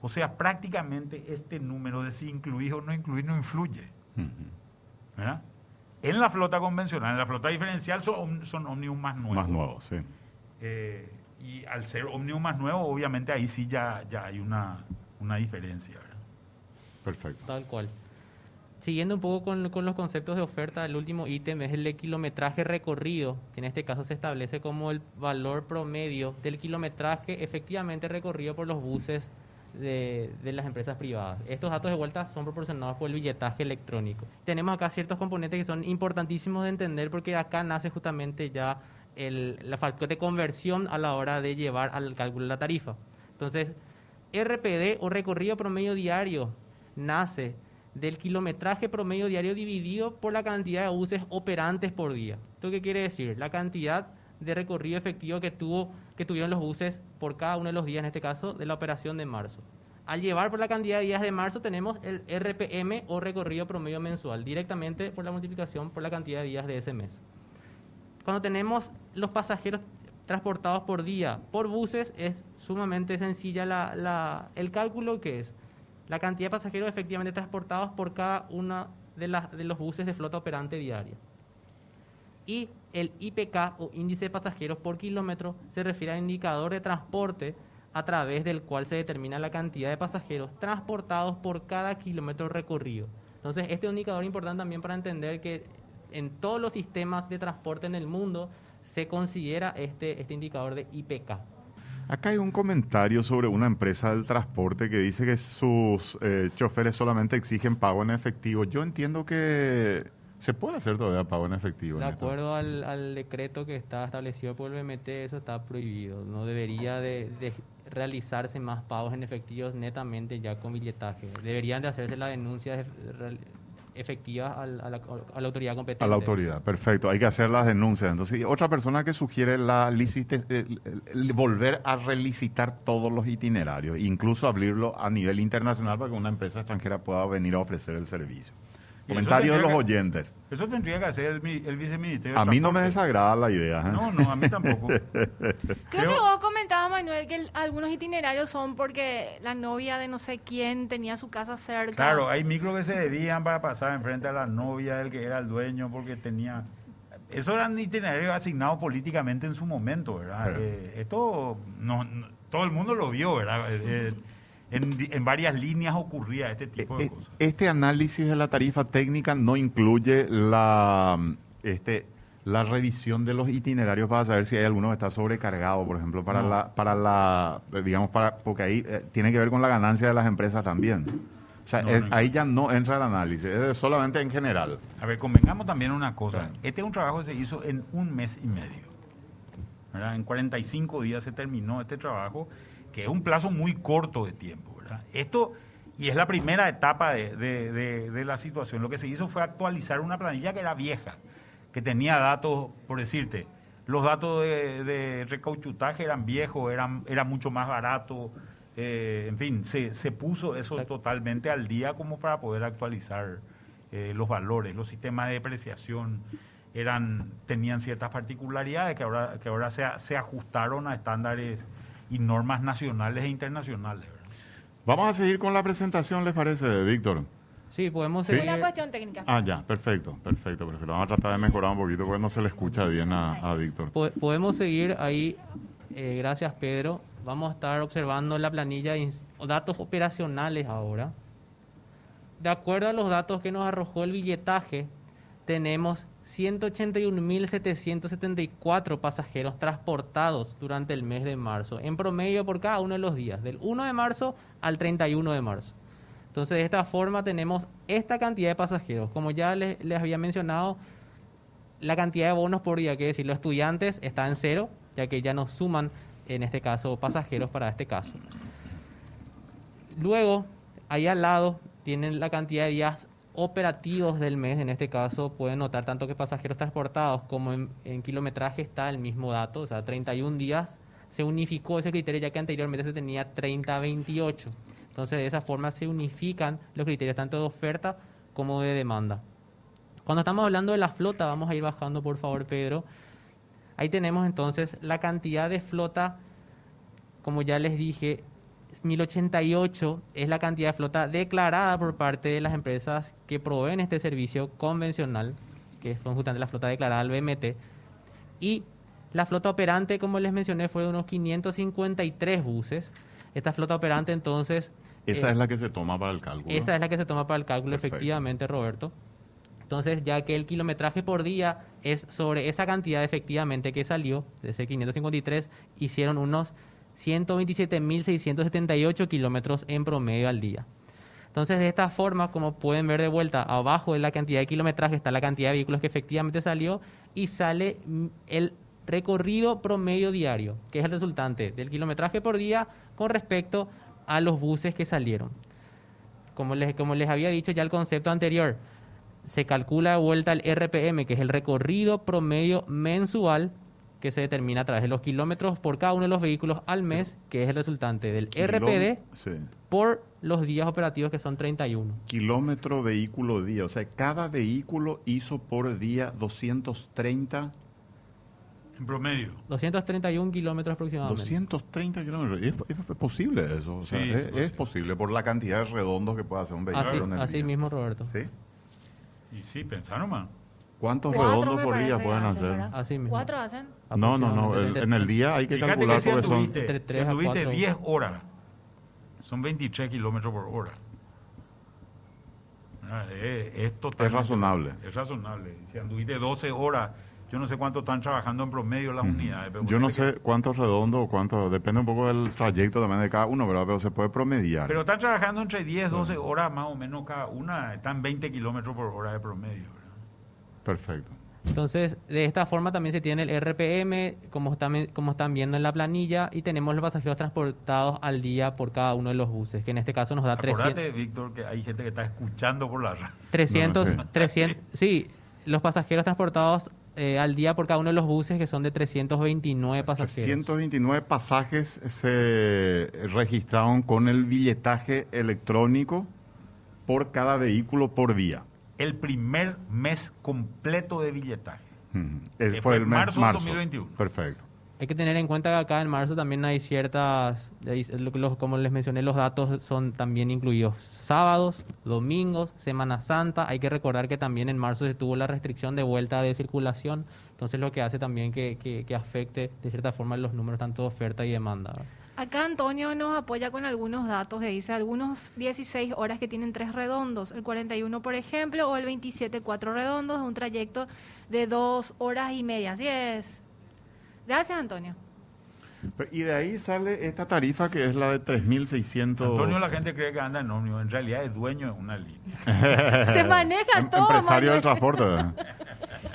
O sea, prácticamente este número de si incluir o no incluir no influye. ¿verdad? En la flota convencional, en la flota diferencial son, son ómnibus más nuevos.
Más nuevos, sí.
Eh, y al ser ómnibus más nuevo, obviamente ahí sí ya, ya hay una, una diferencia.
Perfecto.
Tal cual. Siguiendo un poco con, los conceptos de oferta, el último ítem es el kilometraje recorrido, que en este caso se establece como el valor promedio del kilometraje efectivamente recorrido por los buses de, las empresas privadas. Estos datos de vuelta son proporcionados por el billetaje electrónico. Tenemos acá ciertos componentes que son importantísimos de entender porque acá nace justamente ya el, la factor de conversión a la hora de llevar al cálculo de la tarifa. Entonces, RPD o recorrido promedio diario nace del kilometraje promedio diario dividido por la cantidad de buses operantes por día. ¿Esto qué quiere decir? La cantidad de recorrido efectivo que, tuvo, que tuvieron los buses por cada uno de los días, en este caso, de la operación de marzo. Al llevar por la cantidad de días de marzo tenemos el RPM o recorrido promedio mensual, directamente por la multiplicación por la cantidad de días de ese mes. Cuando tenemos los pasajeros transportados por día por buses, es sumamente sencilla la, el cálculo que es la cantidad de pasajeros efectivamente transportados por cada uno de, las, de los buses de flota operante diaria. Y el IPK o índice de pasajeros por kilómetro se refiere al indicador de transporte a través del cual se determina la cantidad de pasajeros transportados por cada kilómetro recorrido. Entonces, este es un indicador importante también para entender que en todos los sistemas de transporte en el mundo se considera este, este indicador de IPK.
Acá hay un comentario sobre una empresa del transporte que dice que sus eh, choferes solamente exigen pago en efectivo. Yo entiendo que Se puede hacer todavía pago en efectivo.
De acuerdo al, decreto que está establecido por el BMT, eso está prohibido. No debería de, realizarse más pagos en efectivos netamente ya con billetaje. Deberían de hacerse las denuncias efectivas a la, autoridad competente.
A la autoridad, perfecto. Hay que hacer las denuncias. Entonces, otra persona que sugiere la eh, volver a relicitar todos los itinerarios, incluso abrirlo a nivel internacional para que una empresa extranjera pueda venir a ofrecer el servicio. Comentarios de los oyentes.
Eso tendría que hacer el, el viceministerio.
A mí no me desagrada la idea.
¿eh? No, no, a mí tampoco.
Creo que vos comentabas, Manuel, que algunos itinerarios son porque la novia de no sé quién tenía su casa cerca.
Claro, hay micros que se debían para pasar enfrente a la novia del que era el dueño porque tenía... Eso eran itinerarios asignados políticamente en su momento, ¿verdad? Eh, esto no, todo el mundo lo vio, ¿verdad? Eh, en, varias líneas ocurría este tipo de
e, e,
cosas.
Este análisis de la tarifa técnica no incluye la, este, la revisión de los itinerarios para saber si hay alguno que está sobrecargado, por ejemplo, para la, para la, digamos, para, porque ahí eh, tiene que ver con la ganancia de las empresas también. O sea, ahí ya no entra el análisis, es solamente en general.
A ver, convengamos también una cosa. Este es un trabajo que se hizo en un mes y medio. En 45 días se terminó este trabajo que es un plazo muy corto de tiempo. ¿verdad? Esto, y es la primera etapa de, la situación, lo que se hizo fue actualizar una planilla que era vieja, que tenía datos, por decirte, los datos de, recauchutaje eran viejos, eran, era mucho más barato, eh, en fin, se, se puso eso totalmente al día como para poder actualizar eh, los valores, los sistemas de depreciación eran tenían ciertas particularidades que ahora que ahora se, se ajustaron a estándares y normas nacionales e internacionales.
Vamos a seguir con la presentación, ¿les parece, Víctor?
Sí, podemos seguir.
Una cuestión técnica.
Ah, ya, perfecto, perfecto, perfecto. Vamos a tratar de mejorar un poquito porque no se le escucha bien a, Víctor.
podemos seguir ahí, eh, gracias Pedro. Vamos a estar observando la planilla de datos operacionales ahora. De acuerdo a los datos que nos arrojó el billetaje, tenemos 181.774 pasajeros transportados durante el mes de marzo, en promedio por cada uno de los días, del 1 de marzo al 31 de marzo. Entonces, de esta forma tenemos esta cantidad de pasajeros. Como ya les, había mencionado, la cantidad de bonos por día, que decir, los estudiantes está en cero, ya que ya nos suman, en este caso, pasajeros para este caso. Luego, ahí al lado tienen la cantidad de días operativos del mes, en este caso, pueden notar tanto que pasajeros transportados como en, kilometraje está el mismo dato, o sea, 31 días. Se unificó ese criterio ya que anteriormente se tenía 30-28. Entonces, de esa forma se unifican los criterios tanto de oferta como de demanda. Cuando estamos hablando de la flota, vamos a ir bajando, por favor, Pedro. Ahí tenemos entonces la cantidad de flota, como ya les dije, 1088 es la cantidad de flota declarada por parte de las empresas que proveen este servicio convencional, que es justamente la flota declarada al BMT. Y la flota operante, como les mencioné, fue de unos 553 buses. Esta flota operante entonces...
Esa eh, es la que se toma para el cálculo.
Esa es la que se toma para el cálculo, efectivamente, Roberto. Entonces, ya que el kilometraje por día es sobre esa cantidad efectivamente que salió, de ese 553, hicieron unos 127.678 kilómetros en promedio al día. Entonces, de esta forma, como pueden ver de vuelta, abajo de la cantidad de kilometraje está la cantidad de vehículos que efectivamente salió y sale el recorrido promedio diario, que es el resultante del kilometraje por día con respecto a los buses que salieron. Como les, como les había dicho ya el concepto anterior, se calcula de vuelta el RPM, que es el recorrido promedio mensual que se determina a través de los kilómetros por cada uno de los vehículos al mes, que es el resultante del RPD por los días operativos que son 31.
Kilómetro vehículo día, o sea, cada vehículo hizo por día 230
en promedio.
231 kilómetros aproximadamente.
230 kilómetros. ¿Es, posible eso? O sea, es, posible por la cantidad de redondos que puede hacer un vehículo.
Así, mismo, Roberto.
Sí. Y sí, pensaron más.
¿Cuántos redondos por día pueden hacer?
Así mismo. ¿Cuatro hacen?
No, no, no. en el día hay que calcular porque son...
Entre 3 si 10 horas, son 23 kilómetros por hora. Ah, es, es,
es razonable.
Es razonable. Si anduviste 12 horas, yo no sé cuánto están trabajando en promedio las unidades.
yo no sé cuántos redondos, cuánto, depende un poco del trayecto también de cada uno, ¿verdad? pero se puede promediar.
Pero están trabajando entre 10, 12 horas más o menos cada una, están 20 kilómetros por hora de promedio.
Perfecto.
Entonces, de esta forma también se tiene el RPM, como están, como están viendo en la planilla, y tenemos los pasajeros transportados al día por cada uno de los buses, que en este caso nos da
Acordate, 300... Víctor, que hay gente que está escuchando por la radio.
300, 300, sí, los pasajeros transportados eh, al día por cada uno de los buses, que son de 329 pasajeros.
329 pasajes se registraron con el billetaje electrónico por cada vehículo por día
el primer mes completo de billetaje.
fue, el
marzo, de 2021.
Perfecto.
Hay que tener en cuenta que acá en marzo también hay ciertas, como les mencioné, los datos son también incluidos sábados, domingos, Semana Santa. Hay que recordar que también en marzo se tuvo la restricción de vuelta de circulación, entonces lo que hace también que, que afecte de cierta forma los números tanto de oferta y demanda.
Acá Antonio nos apoya con algunos datos, dice algunos 16 horas que tienen tres redondos, el 41 por ejemplo, o el 27 cuatro redondos, un trayecto de dos horas y media, así es. Gracias Antonio.
Y de ahí sale esta tarifa que es la de 3.600.
Antonio, la gente cree que anda en ómnibus, en realidad es dueño de una línea.
Se maneja em, todo.
Empresario del transporte.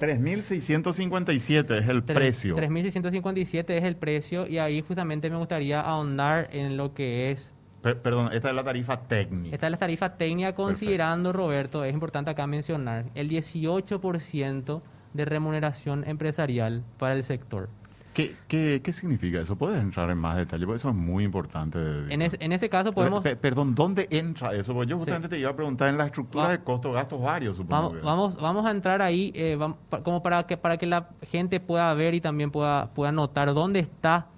3.657 es el precio.
3.657 es el precio y ahí justamente me gustaría ahondar en lo que es...
perdón, esta es la tarifa técnica.
Esta es la tarifa técnica considerando, Roberto, es importante acá mencionar, el 18% de remuneración empresarial para el sector.
¿Qué, qué, qué significa eso? ¿Puedes entrar en más detalle? Porque eso es muy importante.
En, en ese caso podemos...
perdón, ¿dónde entra eso? Porque yo justamente te iba a preguntar en la estructura de costos, gastos varios, supongo.
Vamos, vamos, vamos, a entrar ahí eh, como para que, para que la gente pueda ver y también pueda, pueda notar dónde está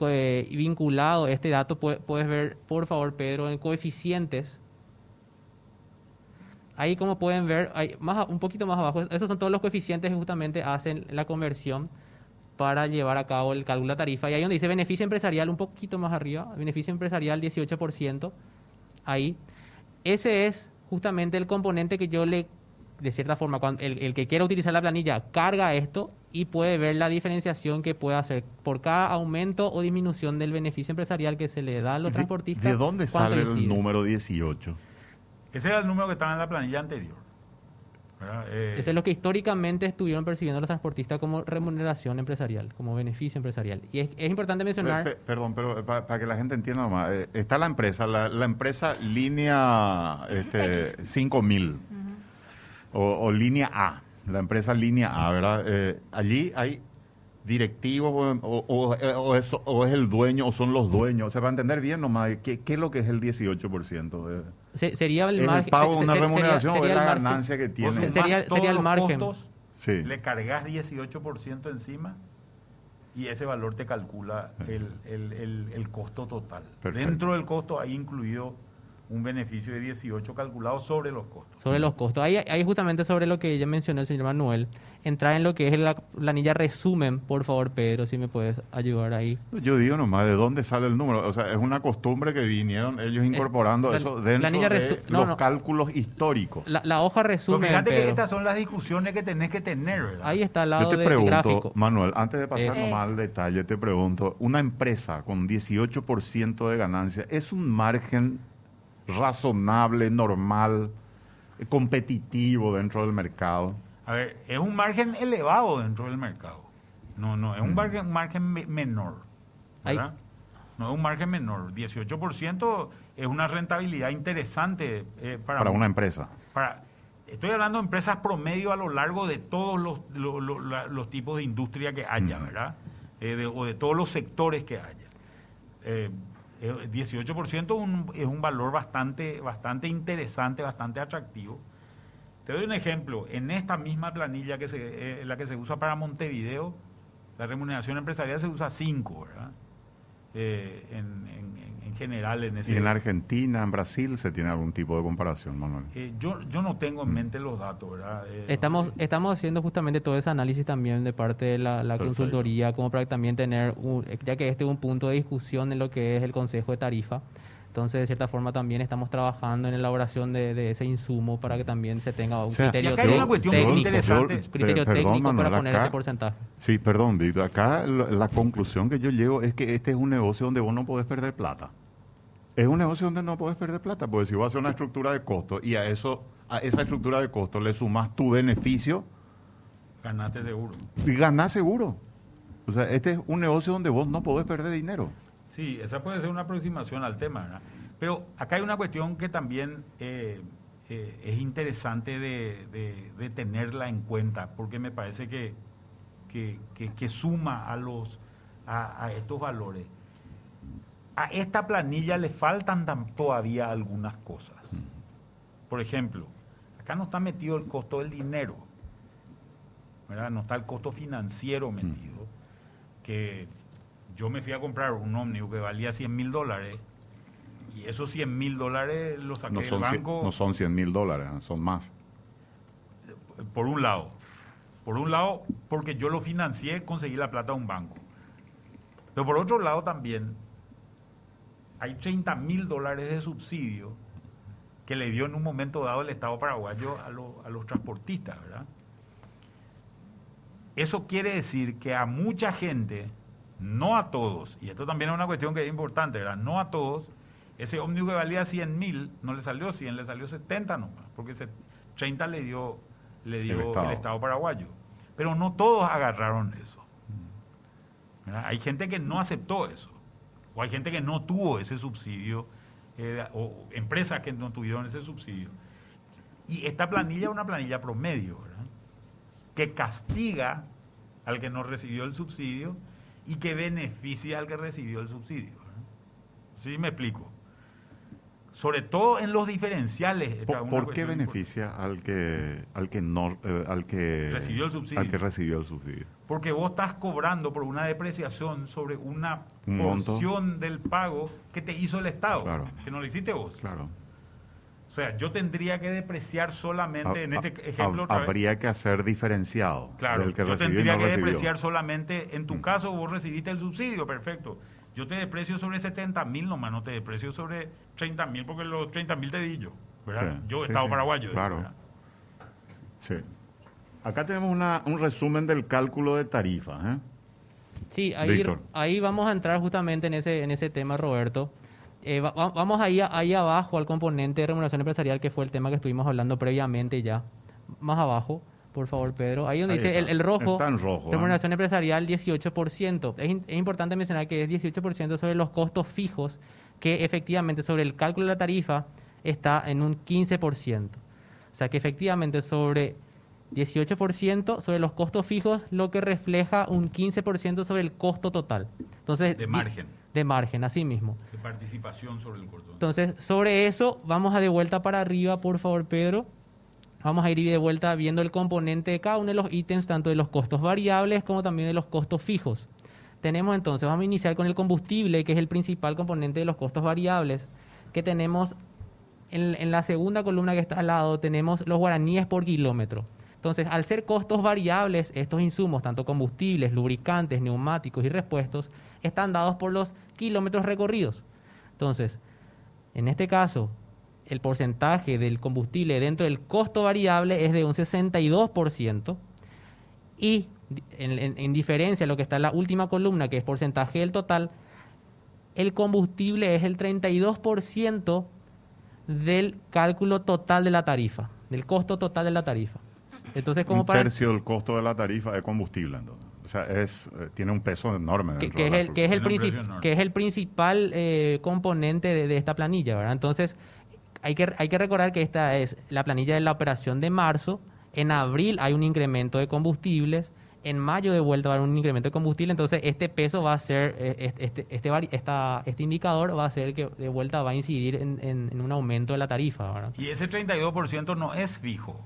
eh, vinculado este dato. Puedes ver, por favor, Pedro, en coeficientes ahí como pueden ver, hay más, un poquito más abajo, esos son todos los coeficientes que justamente hacen la conversión para llevar a cabo el cálculo de tarifa. Y ahí donde dice beneficio empresarial, un poquito más arriba, beneficio empresarial 18%, ahí. Ese es justamente el componente que yo le, de cierta forma, cuando el, que quiera utilizar la planilla carga esto y puede ver la diferenciación que puede hacer por cada aumento o disminución del beneficio empresarial que se le da a los transportistas.
¿De dónde sale el número 18?
Ese era el número que estaba en la planilla anterior.
Eh, Eso es lo que históricamente estuvieron percibiendo los transportistas como remuneración empresarial, como beneficio empresarial. Y es, importante mencionar...
perdón, pero para, que la gente entienda más, eh, está la empresa, la, empresa línea este, 5000 o, línea A, la empresa línea A, ¿verdad? Eh, allí hay directivos o, o, es, o, es, el dueño o son los dueños. O sea, para entender bien nomás, ¿qué, qué es lo que es el 18%? De,
sería el margen.
pago una remuneración o es la ganancia que tiene?
sería, sería el margen. Costos, Le cargas 18% encima y ese valor te calcula el, el, el, el costo total. Dentro del costo hay incluido un beneficio de 18 calculado sobre los costos.
Sobre los costos. Ahí, ahí justamente sobre lo que ya mencionó el señor Manuel, entrar en lo que es la planilla resumen, por favor, Pedro, si me puedes ayudar ahí.
Yo digo nomás, ¿de dónde sale el número? O sea, es una costumbre que vinieron ellos incorporando eso dentro de los cálculos históricos.
La, hoja resumen,
fíjate que estas son las discusiones que tenés que tener, ¿verdad?
Ahí está al lado
Yo te pregunto, Manuel, antes de pasar nomás al detalle, te pregunto, una empresa con 18% de ganancia, ¿es un margen razonable, normal, competitivo dentro del mercado?
A ver, es un margen elevado dentro del mercado. No, no, es un margen, margen menor. ¿verdad? No es un margen menor. 18% es una rentabilidad interesante
eh, para, para una empresa.
Para, estoy hablando de empresas promedio a lo largo de todos los, los, tipos de industria que haya, ¿verdad? Eh, o de todos los sectores que haya. Eh, 18% es un valor bastante, bastante interesante, bastante atractivo. Te doy un ejemplo. En esta misma planilla que se, eh, la que se usa para Montevideo, la remuneración empresarial se usa 5, ¿verdad? Eh, general en ese...
¿Y en Argentina, en Brasil, se tiene algún tipo de comparación, Manuel?
Eh, yo, yo no tengo en mm. mente los datos, ¿verdad?
Eh, estamos, estamos haciendo justamente todo ese análisis también de parte de la, consultoría, como para también tener, ya que este es un punto de discusión en lo que es el Consejo de Tarifa, entonces, de cierta forma, también estamos trabajando en la elaboración de, ese insumo para que también se tenga un criterio, técnico, criterio técnico para poner este porcentaje.
Sí, perdón, Víctor. Acá la, conclusión que yo llego es que este es un negocio donde vos no podés perder plata. Es un negocio donde no puedes perder plata, porque si vas a hacer una estructura de costos y a eso a esa estructura de costo le sumas tu beneficio.
Ganaste seguro.
Y ganás seguro. O sea, este es un negocio donde vos no podés perder dinero.
Sí, esa puede ser una aproximación al tema, ¿verdad? Pero acá hay una cuestión que también eh, eh, es interesante de, tenerla en cuenta, porque me parece que, que, suma a, los, a, estos valores. A esta planilla le faltan todavía algunas cosas. Por ejemplo, acá no está metido el costo del dinero, ¿verdad? no está el costo financiero metido, que yo me fui a comprar un ómnibus que valía 100 mil dólares y esos 100 mil dólares los saqué
no
del banco.
no son 100 mil dólares, son más.
Por un lado. Por un lado, porque yo lo financié, conseguí la plata a un banco. Pero por otro lado también, hay 30 mil dólares de subsidio que le dio en un momento dado el Estado paraguayo a, a los transportistas, ¿verdad? Eso quiere decir que a mucha gente, no a todos, y esto también es una cuestión que es importante, ¿verdad? No a todos, ese ómnibus que valía 100 mil, no le salió 100, le salió 70 nomás, porque ese 30 le dio, le dio el, Estado. paraguayo. Pero no todos agarraron eso. Hay gente que no aceptó eso, o hay gente que no tuvo ese subsidio, eh, o empresas que no tuvieron ese subsidio. Y esta planilla es una planilla promedio, ¿verdad? que castiga al que no recibió el subsidio y que beneficia al que recibió el subsidio. ¿Sí me explico? sobre todo en los diferenciales.
¿Por, qué beneficia al que al que no eh, al que
recibió el subsidio?
Al que recibió el subsidio.
Porque vos estás cobrando por una depreciación sobre una porción del pago que te hizo el Estado, que no lo hiciste vos.
Claro.
O sea, yo tendría que depreciar solamente, en este ejemplo...
habría que hacer diferenciado.
Claro, yo tendría que depreciar solamente, en tu mm. caso vos recibiste el subsidio, perfecto yo te deprecio sobre 70 mil nomás, no te deprecio sobre 30 mil, porque los 30 mil te di yo, ¿verdad? yo, Estado paraguayo.
Claro. Sí. Acá tenemos una, un resumen del cálculo de tarifa. ¿eh?
Sí, ahí, ahí vamos a entrar justamente en ese, en ese tema, Roberto. Eh, vamos ahí, ahí abajo al componente de remuneración empresarial, que fue el tema que estuvimos hablando previamente ya. Más abajo. Por favor, Pedro. Ahí donde dice el, rojo,
está en rojo,
remuneración empresarial 18%. Es, es, importante mencionar que es 18% sobre los costos fijos, que efectivamente sobre el cálculo de la tarifa está en un 15%. O sea que efectivamente sobre 18% sobre los costos fijos, lo que refleja un 15% sobre el costo total. Entonces,
de margen.
De margen, así mismo.
De participación sobre el costo.
Entonces, sobre eso, vamos a de vuelta para arriba, por favor, Pedro. Vamos a ir de vuelta viendo el componente de cada uno de los ítems, tanto de los costos variables como también de los costos fijos. Tenemos entonces, vamos a iniciar con el combustible, que es el principal componente de los costos variables, que tenemos en, la segunda columna que está al lado, tenemos los guaraníes por kilómetro. Entonces, al ser costos variables, estos insumos, tanto combustibles, lubricantes, neumáticos y repuestos, están dados por los kilómetros recorridos. Entonces, en este caso, el porcentaje del combustible dentro del costo variable es de un 62% y en, diferencia a lo que está en la última columna, que es porcentaje del total, el combustible es el 32% del cálculo total de la tarifa, del costo total de la tarifa.
Entonces, como un tercio del costo de la tarifa es combustible, O sea, es, eh, tiene un peso enorme.
Que, es el, que, es el que es el principal eh, componente de, de, esta planilla, ¿verdad? Entonces, hay que, hay que recordar que esta es la planilla de la operación de marzo. En abril hay un incremento de combustibles. En mayo de vuelta va a haber un incremento de combustible. Entonces, este peso va a ser, eh, este, este, este indicador va a ser que de vuelta va a incidir en, un aumento de la tarifa.
Y ese 32% no es fijo.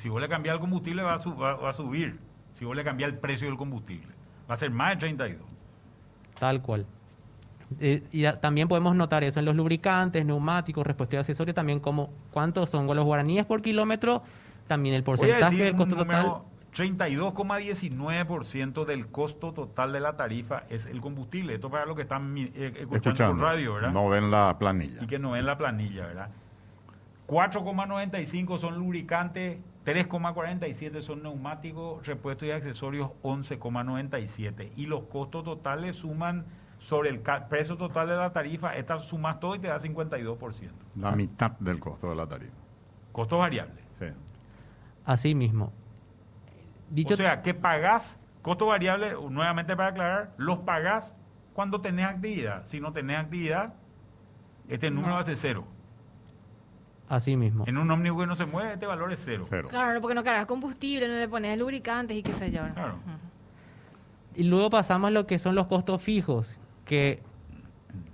Si vos le cambias el combustible va a, va a subir. Si vos le cambias el precio del combustible. Va a ser más de 32.
Tal cual. Eh, y también podemos notar eso en los lubricantes, neumáticos, repuestos de accesorios, también como cuántos son los guaraníes por kilómetro, también el porcentaje del costo total.
32,19% del costo total de la tarifa es el combustible. Esto para los que están eh, escuchando, por radio, ¿verdad?
No ven la planilla.
Y que no ven la planilla, ¿verdad? 4,95 son lubricantes, 3,47 son neumáticos, repuestos y accesorios, 11,97. Y los costos totales suman sobre el precio total de la tarifa, esta sumas todo y te da 52%.
La mitad del costo de la tarifa.
Costo variable.
Sí.
Así mismo.
o sea, que pagás, costo variable, nuevamente para aclarar, los pagás cuando tenés actividad. Si no tenés actividad, este número va a ser cero.
Así mismo.
En un ómnibus que no se mueve, este valor es cero.
Claro, porque no cargas combustible, no le pones lubricantes y qué sé yo. Claro.
Y luego pasamos a lo que son los costos fijos, que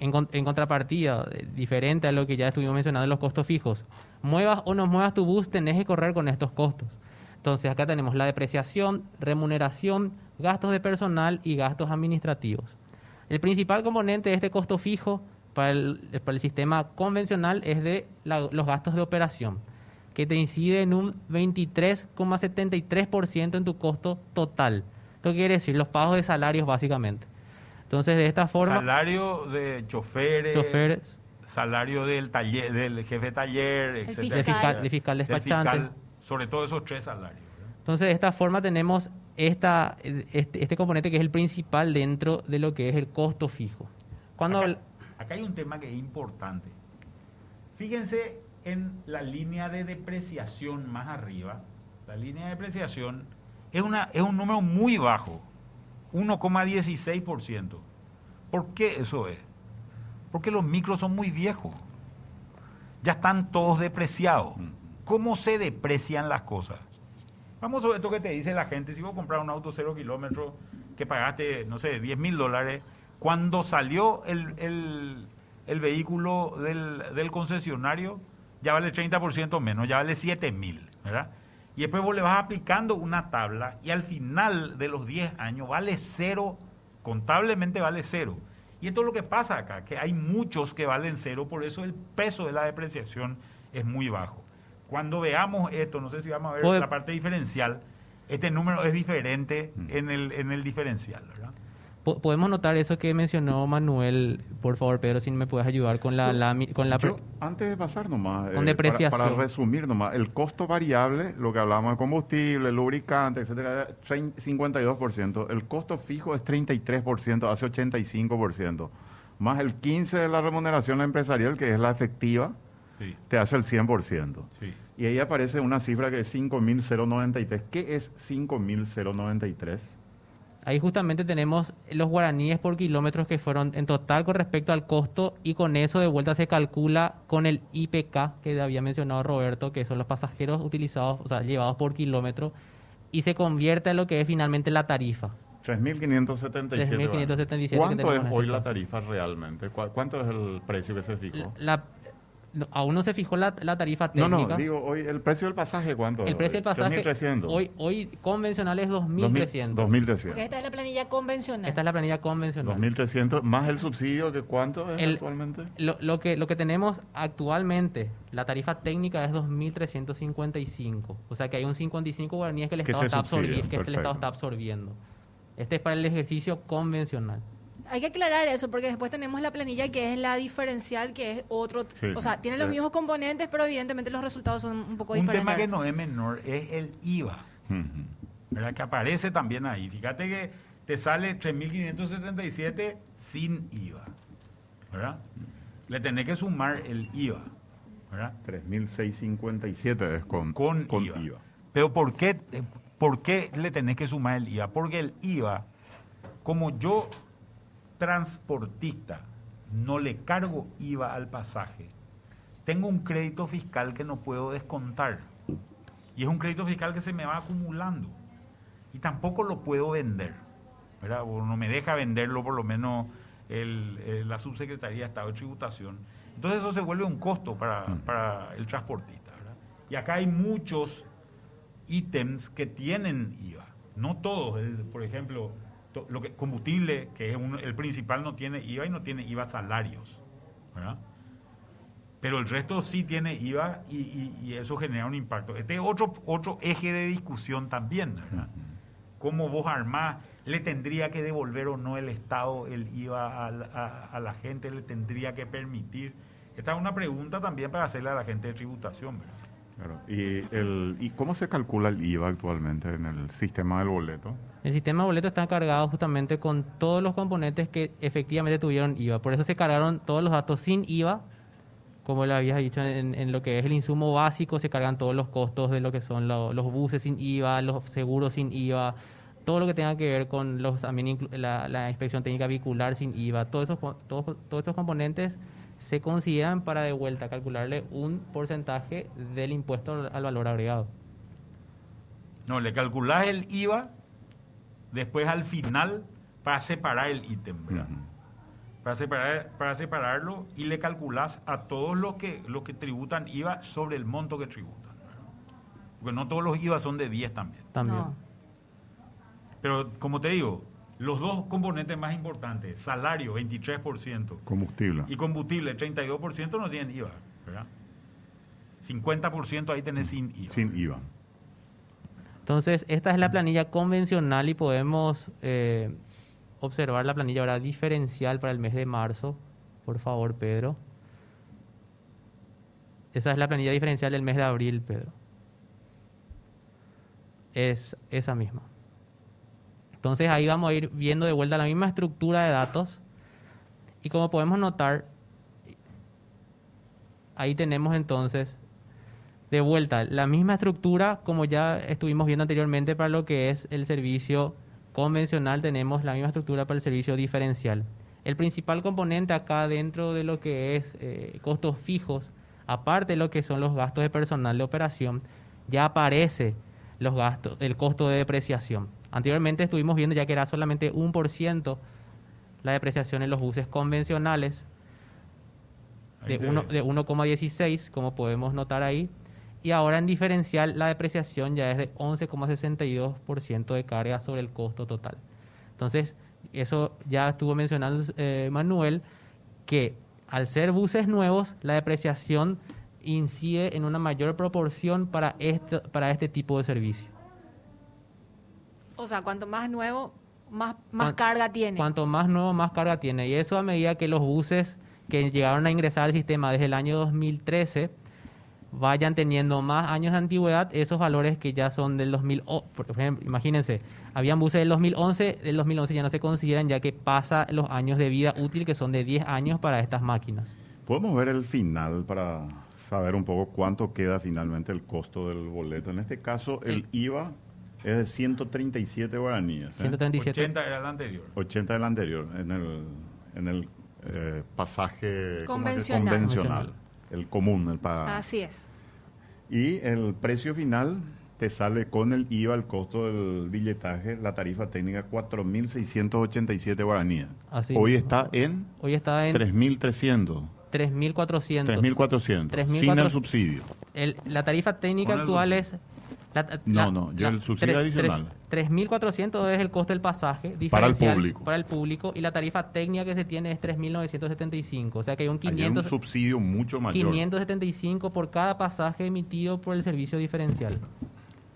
en, en, contrapartida, eh, diferente a lo que ya estuvimos mencionando, los costos fijos. Muevas o no muevas tu bus, tenés que correr con estos costos. Entonces acá tenemos la depreciación, remuneración, gastos de personal y gastos administrativos. El principal componente de este costo fijo para el, para el sistema convencional es de los gastos de operación, que te incide en un 23,73% en tu costo total. Esto quiere decir los pagos de salarios básicamente. Entonces, de esta forma...
Salario de choferes,
choferes
salario del taller, del jefe de taller,
etc.
Fiscal. De fiscal despachante.
sobre todo esos tres salarios.
Entonces, de esta forma tenemos esta, este, este, componente que es el principal dentro de lo que es el costo fijo.
Cuando acá, hay un tema que es importante. Fíjense en la línea de depreciación más arriba. La línea de depreciación es, una, es un número muy bajo, 1,16%. ¿Por qué eso es? Porque los micros son muy viejos. Ya están todos depreciados. ¿Cómo se deprecian las cosas? Vamos a esto que te dice la gente. Si vos compras un auto cero kilómetros que pagaste, no sé, 10 mil dólares, cuando salió el, vehículo del, del, concesionario, ya vale 30% menos, ya vale 7 mil, ¿verdad? Y después vos le vas aplicando una tabla y al final de los 10 años vale cero, contablemente vale cero. Y esto es lo que pasa acá, que hay muchos que valen cero, por eso el peso de la depreciación es muy bajo. Cuando veamos esto, no sé si vamos a ver la parte diferencial, este número es diferente mm. en el, en el diferencial, ¿verdad?
Podemos notar eso que mencionó Manuel, por favor, Pedro, si me puedes ayudar con la, con la
antes de pasar nomás,
con eh, depreciación.
Para, resumir nomás, el costo variable, lo que hablamos de combustible, lubricante, etcétera, 52%, el costo fijo es 33%, hace 85%, más el 15 de la remuneración empresarial que es la efectiva, te hace el 100%. Sí. Y ahí aparece una cifra que es 5.093. ¿Qué es 5.093?
Ahí justamente tenemos los guaraníes por kilómetros que fueron en total con respecto al costo y con eso de vuelta se calcula con el IPK que había mencionado Roberto, que son los pasajeros utilizados, o sea, llevados por kilómetro, y se convierte en lo que es finalmente la tarifa.
3.577. ¿Cuánto es hoy la tarifa realmente? ¿Cuánto es el precio que se fijó?
La, aún no se fijó la, tarifa técnica.
No, no, digo, hoy el precio del pasaje, ¿cuánto?
El precio del pasaje,
2.300.
Hoy, hoy convencional es 2.300.
2.300.
esta es la planilla convencional.
Esta es la planilla convencional.
2.300, más el subsidio, que ¿cuánto es actualmente?
Lo, lo, que, lo que tenemos actualmente, la tarifa técnica es 2.355. O sea que hay un 55 guaraníes que el Estado, está, que el Estado está absorbiendo. Este es para el ejercicio convencional.
Hay que aclarar eso porque después tenemos la planilla que es la diferencial, que es otro, o sea, tiene los mismos componentes, pero evidentemente los resultados son un poco diferentes.
Un tema que no es menor es el IVA, ¿verdad? Que aparece también ahí. Fíjate que te sale 3.577 sin IVA, ¿verdad? Le tenés que sumar el IVA, ¿verdad?
3.657 es con,
con, IVA. IVA. Pero ¿por qué, ¿por qué le tenés que sumar el IVA? Porque el IVA, como yo transportista no le cargo IVA al pasaje, tengo un crédito fiscal que no puedo descontar. Y es un crédito fiscal que se me va acumulando. Y tampoco lo puedo vender. ¿verdad? O no me deja venderlo por lo menos la Subsecretaría de Estado de Tributación. Entonces eso se vuelve un costo para, mm. el transportista. Y acá hay muchos ítems que tienen IVA. No todos. por ejemplo, lo que, combustible, que es el principal, no tiene IVA y no tiene IVA salarios. ¿verdad? Pero el resto sí tiene IVA y, eso genera un impacto. Este es otro, otro eje de discusión también. ¿verdad? ¿Cómo vos armás? ¿Le tendría que devolver o no el Estado el IVA a, la gente? ¿Le tendría que permitir? Esta es una pregunta también para hacerle a la gente de tributación. ¿verdad?
Claro. ¿Y, el, ¿Y cómo se calcula el IVA actualmente en el sistema del boleto?
El sistema boleto está cargado justamente con todos los componentes que efectivamente tuvieron IVA. Por eso se cargaron todos los datos sin IVA como le habías dicho, en, lo que es el insumo básico se cargan todos los costos de lo que son los buses sin IVA, los seguros sin IVA, todo lo que tenga que ver con los también la, inspección técnica vehicular sin IVA, todos esos, todos, todos estos componentes se consideran para de vuelta calcularle un porcentaje del impuesto al valor agregado.
No, le calculás el IVA después al final para separar el ítem, para, separar, para separarlo y le calculás a todos los que, los que tributan IVA sobre el monto que tributan. Porque no todos los IVA son de 10 también.
También.
Pero como te digo, los dos componentes más importantes, salario 23%.
Combustible.
Y combustible 32% no tienen IVA. ¿verdad? 50% ahí tenés sin IVA.
Sin IVA.
Entonces, esta es la planilla convencional y podemos eh, observar la planilla ahora diferencial para el mes de marzo. Por favor, Pedro. Esa es la planilla diferencial del mes de abril, Pedro. Es esa misma. Entonces ahí vamos a ir viendo de vuelta la misma estructura de datos. Y como podemos notar, ahí tenemos entonces de vuelta la misma estructura como ya estuvimos viendo anteriormente para lo que es el servicio convencional tenemos la misma estructura para el servicio diferencial. El principal componente acá dentro de lo que es eh, costos fijos, aparte de lo que son los gastos de personal de operación, ya aparece los gastos, el costo de depreciación. Anteriormente estuvimos viendo ya que era solamente un por ciento la depreciación en los buses convencionales de 1,16, como podemos notar ahí, y ahora en diferencial la depreciación ya es de 11,62% de carga sobre el costo total. Entonces, eso ya estuvo mencionando eh, Manuel, que al ser buses nuevos, la depreciación incide en una mayor proporción para este, para este tipo de servicio.
O sea, cuanto más nuevo, más, más carga tiene.
Cuanto más nuevo, más carga tiene. Y eso a medida que los buses que llegaron a ingresar al sistema desde el año 2013 vayan teniendo más años de antigüedad, esos valores que ya son del 2000, por ejemplo, imagínense, habían buses del 2011, del 2011 ya no se consideran ya que pasa los años de vida útil que son de 10 años para estas máquinas.
Podemos ver el final para saber un poco cuánto queda finalmente el costo del boleto. En este caso, el, IVA es de 137 guaraníes.
137. 80 era el anterior.
80 del anterior, en el, en el eh, pasaje
convencional.
convencional, el común, el
pagado. Así es.
Y el precio final te sale con el IVA, el costo del billetaje, la tarifa técnica 4.687 guaraníes. Así Hoy está en
Hoy está en
3.300.
3.400.
3.400. Sin el subsidio.
la tarifa técnica actual es
no, no, yo el subsidio adicional.
3.400 es el costo del pasaje
para el público.
Para el público y la tarifa técnica que se tiene es 3.975. O sea que hay un 500,
un subsidio mucho mayor.
575 por cada pasaje emitido por el servicio diferencial.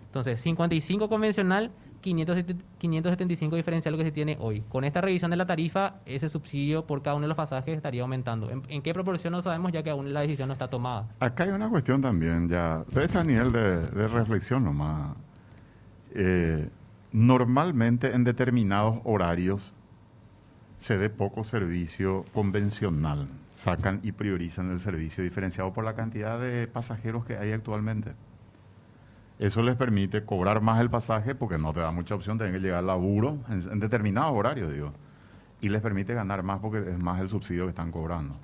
Entonces, 55 convencional 575 diferencial que se tiene hoy. Con esta revisión de la tarifa, ese subsidio por cada uno de los pasajes estaría aumentando. ¿En, qué proporción no sabemos ya que aún la decisión no está tomada?
Acá hay una cuestión también, ya, de este nivel de, reflexión nomás. Eh, normalmente en determinados horarios se dé poco servicio convencional. Sacan y priorizan el servicio diferenciado por la cantidad de pasajeros que hay actualmente. Eso les permite cobrar más el pasaje porque no te da mucha opción, tener que llegar al laburo en, determinados horarios, digo. Y les permite ganar más porque es más el subsidio que están cobrando.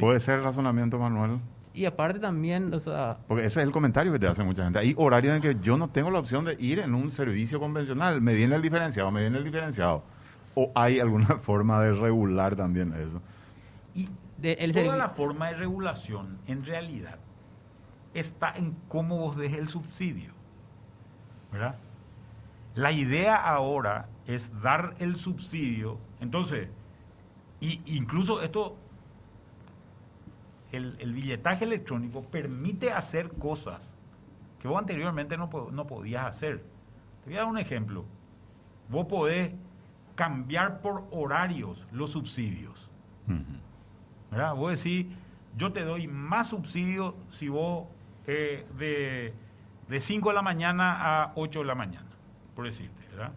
¿Puede ser el razonamiento, Manuel?
Y aparte también, o sea...
Porque ese es el comentario que te hace mucha gente. Hay horarios en que yo no tengo la opción de ir en un servicio convencional. Me viene el diferenciado, me viene el diferenciado. ¿O hay alguna forma de regular también eso?
Y de, el Toda la forma de regulación, en realidad, está en cómo vos dejes el subsidio. ¿Verdad? La idea ahora es dar el subsidio. Entonces, y incluso esto, el, billetaje electrónico permite hacer cosas que vos anteriormente no, no podías hacer. Te voy a dar un ejemplo. Vos podés cambiar por horarios los subsidios. ¿Verdad? Vos decís, yo te doy más subsidio si vos eh, de, de 5 de la mañana a 8 de la mañana, por decirte, ¿verdad?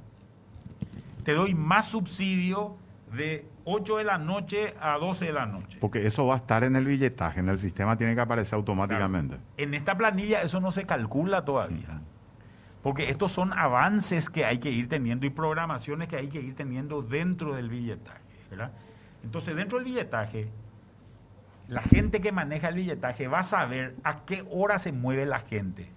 Te doy más subsidio de 8 de la noche a 12 de la noche.
Porque eso va a estar en el billetaje, en el sistema tiene que aparecer automáticamente.
En esta planilla eso no se calcula todavía. Porque estos son avances que hay que ir teniendo y programaciones que hay que ir teniendo dentro del billetaje. ¿verdad? Entonces, dentro del billetaje, la gente que maneja el billetaje va a saber a qué hora se mueve la gente.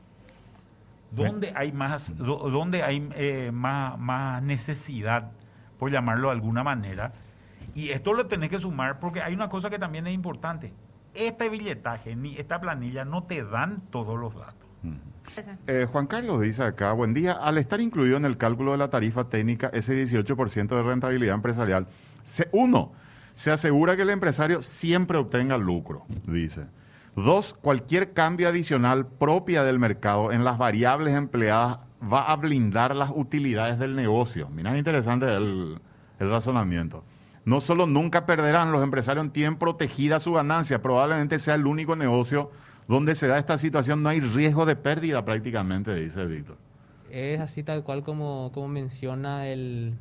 ¿Dónde hay más, dónde hay, eh, más, más necesidad por llamarlo de alguna manera. Y esto lo tenés que sumar porque hay una cosa que también es importante. Este billetaje ni esta planilla no te dan todos los datos.
Eh, Juan Carlos dice acá, buen día, al estar incluido en el cálculo de la tarifa técnica ese 18% de rentabilidad empresarial, se, uno, se asegura que el empresario siempre obtenga lucro, dice. Dos, cualquier cambio adicional propia del mercado en las variables empleadas va a blindar las utilidades del negocio. Mira, es interesante el, razonamiento. No solo nunca perderán, los empresarios tienen protegida su ganancia, probablemente sea el único negocio donde se da esta situación, no hay riesgo de pérdida prácticamente, dice Víctor.
Es así tal cual como menciona el,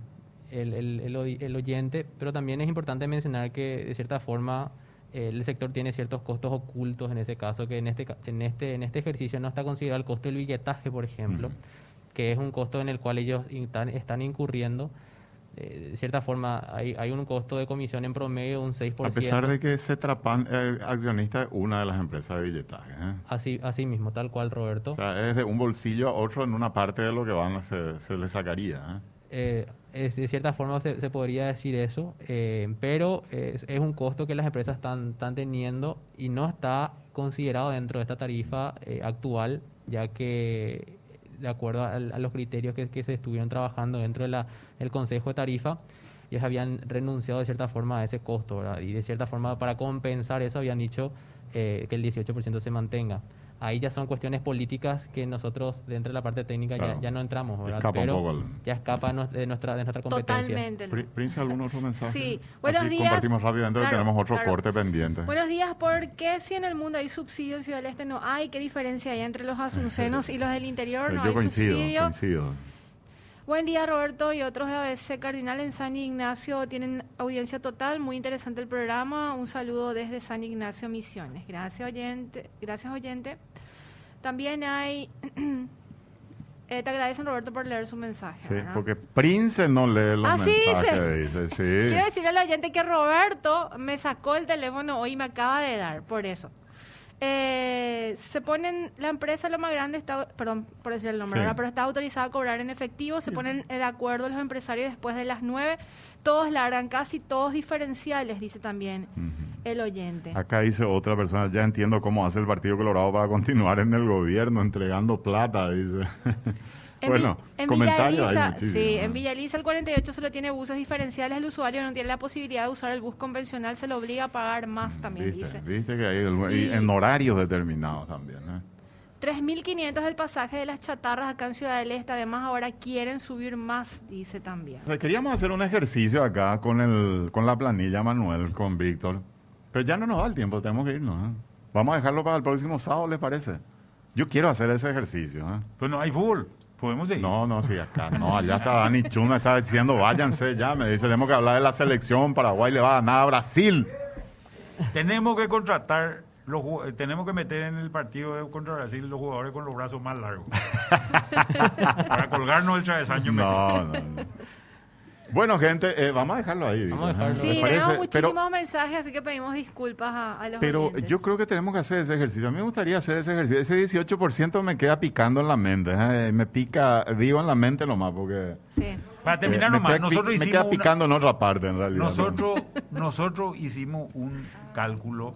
el, oyente, pero también es importante mencionar que de cierta forma el sector tiene ciertos costos ocultos en ese caso, que en este, en este, en este ejercicio no está considerado el costo del billetaje, por ejemplo que es un costo en el cual ellos están, incurriendo. Eh, de cierta forma, hay, hay, un costo de comisión en promedio de un 6%.
A pesar de que se trapan eh, accionista es una de las empresas de billetaje. ¿eh?
Así, así mismo, tal cual, Roberto.
O sea, es de un bolsillo a otro en una parte de lo que van se, se le sacaría.
¿Eh? de cierta forma se, podría decir eso, pero es, un costo que las empresas están, teniendo y no está considerado dentro de esta tarifa actual, ya que de acuerdo a, los criterios que, se estuvieron trabajando dentro del Consejo de Tarifa, ellos habían renunciado de cierta forma a ese costo, Y de cierta forma, para compensar eso, habían dicho eh, que el 18% se mantenga ahí ya son cuestiones políticas que nosotros dentro de la parte técnica ya, no entramos, ¿verdad? Pero ya escapa de nuestra, de nuestra competencia.
Totalmente.
Prince, ¿algún otro mensaje?
Sí. Buenos días.
compartimos rápidamente porque tenemos otro corte pendiente.
Buenos días. ¿Por qué si en el mundo hay subsidios y Ciudad del Este no hay? ¿Qué diferencia hay entre los asuncenos y los del interior? No
Yo
hay
coincido,
subsidio.
coincido.
Buen día, Roberto y otros de ABC Cardinal en San Ignacio. Tienen audiencia total, muy interesante el programa. Un saludo desde San Ignacio Misiones. Gracias, oyente. Gracias, oyente. También hay... Eh, te agradecen, Roberto, por leer su mensaje.
Sí, porque Prince no lee los
Así
mensajes. Dice. Sí.
Quiero decirle al oyente que Roberto me sacó el teléfono hoy y me acaba de dar, por eso. Eh, se ponen, la empresa lo más grande está, perdón por decir el nombre, pero está autorizada a cobrar en efectivo, se ponen de acuerdo los empresarios después de las nueve, todos la harán casi todos diferenciales, dice también el oyente.
Acá dice otra persona, ya entiendo cómo hace el Partido Colorado para continuar en el gobierno, entregando plata, dice. bueno, en comentarios
Sí, en Villa el 48 solo tiene buses diferenciales, el usuario no tiene la posibilidad de usar el bus convencional, se lo obliga a pagar más también, dice.
Viste que hay en horarios determinados también, ¿eh?
3.500 el pasaje de las chatarras acá en Ciudad del Este. Además, ahora quieren subir más, dice también.
queríamos hacer un ejercicio acá con, el, con la planilla, Manuel, con Víctor. Pero ya no nos da el tiempo, tenemos que irnos. ¿eh? Vamos a dejarlo para el próximo sábado, ¿les parece? Yo quiero hacer ese ejercicio. ¿eh?
Pues no hay fútbol. Podemos ir.
No, no, sí, acá. No, allá está Dani Chuna, está diciendo, váyanse ya. Me dice, tenemos que hablar de la selección. Paraguay le va a ganar a Brasil.
Tenemos que contratar eh, tenemos que meter en el partido contra Brasil los jugadores con los brazos más largos. para colgarnos el travesaño.
No, no, no. Bueno, gente, eh, vamos a dejarlo ahí.
Sí, tenemos muchísimos mensajes, así que pedimos disculpas a, los
Pero yo creo que tenemos que hacer ese ejercicio. A mí me gustaría hacer ese ejercicio. Ese 18% me queda picando en la mente. ¿eh? Me pica, digo en la mente nomás, porque...
Sí. Para terminar nomás, nosotros hicimos...
Me queda picando en otra parte, en realidad.
Nosotros, nosotros hicimos un cálculo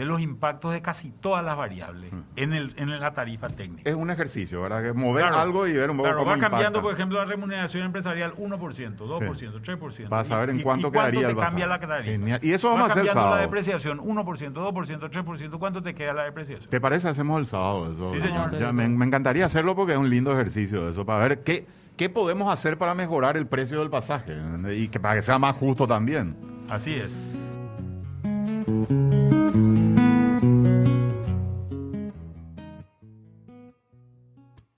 de los impactos de casi todas las variables mm. en, el, en la tarifa técnica.
Es un ejercicio, ¿verdad? Que mover algo y ver un poco
claro, va cambiando, por ejemplo, la remuneración empresarial 1%, 2%, 3%.
Para saber en cuánto y, quedaría
cuánto te cambia la tarifa.
Y eso vamos
va
a hacer
cambiando
la
depreciación 1%, 2%, 3%. ¿Cuánto te queda la depreciación?
¿Te parece? Hacemos el sábado eso.
Sí, señor.
Ya, me, me, encantaría hacerlo porque es un lindo ejercicio eso, para ver qué, qué podemos hacer para mejorar el precio del pasaje y que para que sea más justo también.
Así es.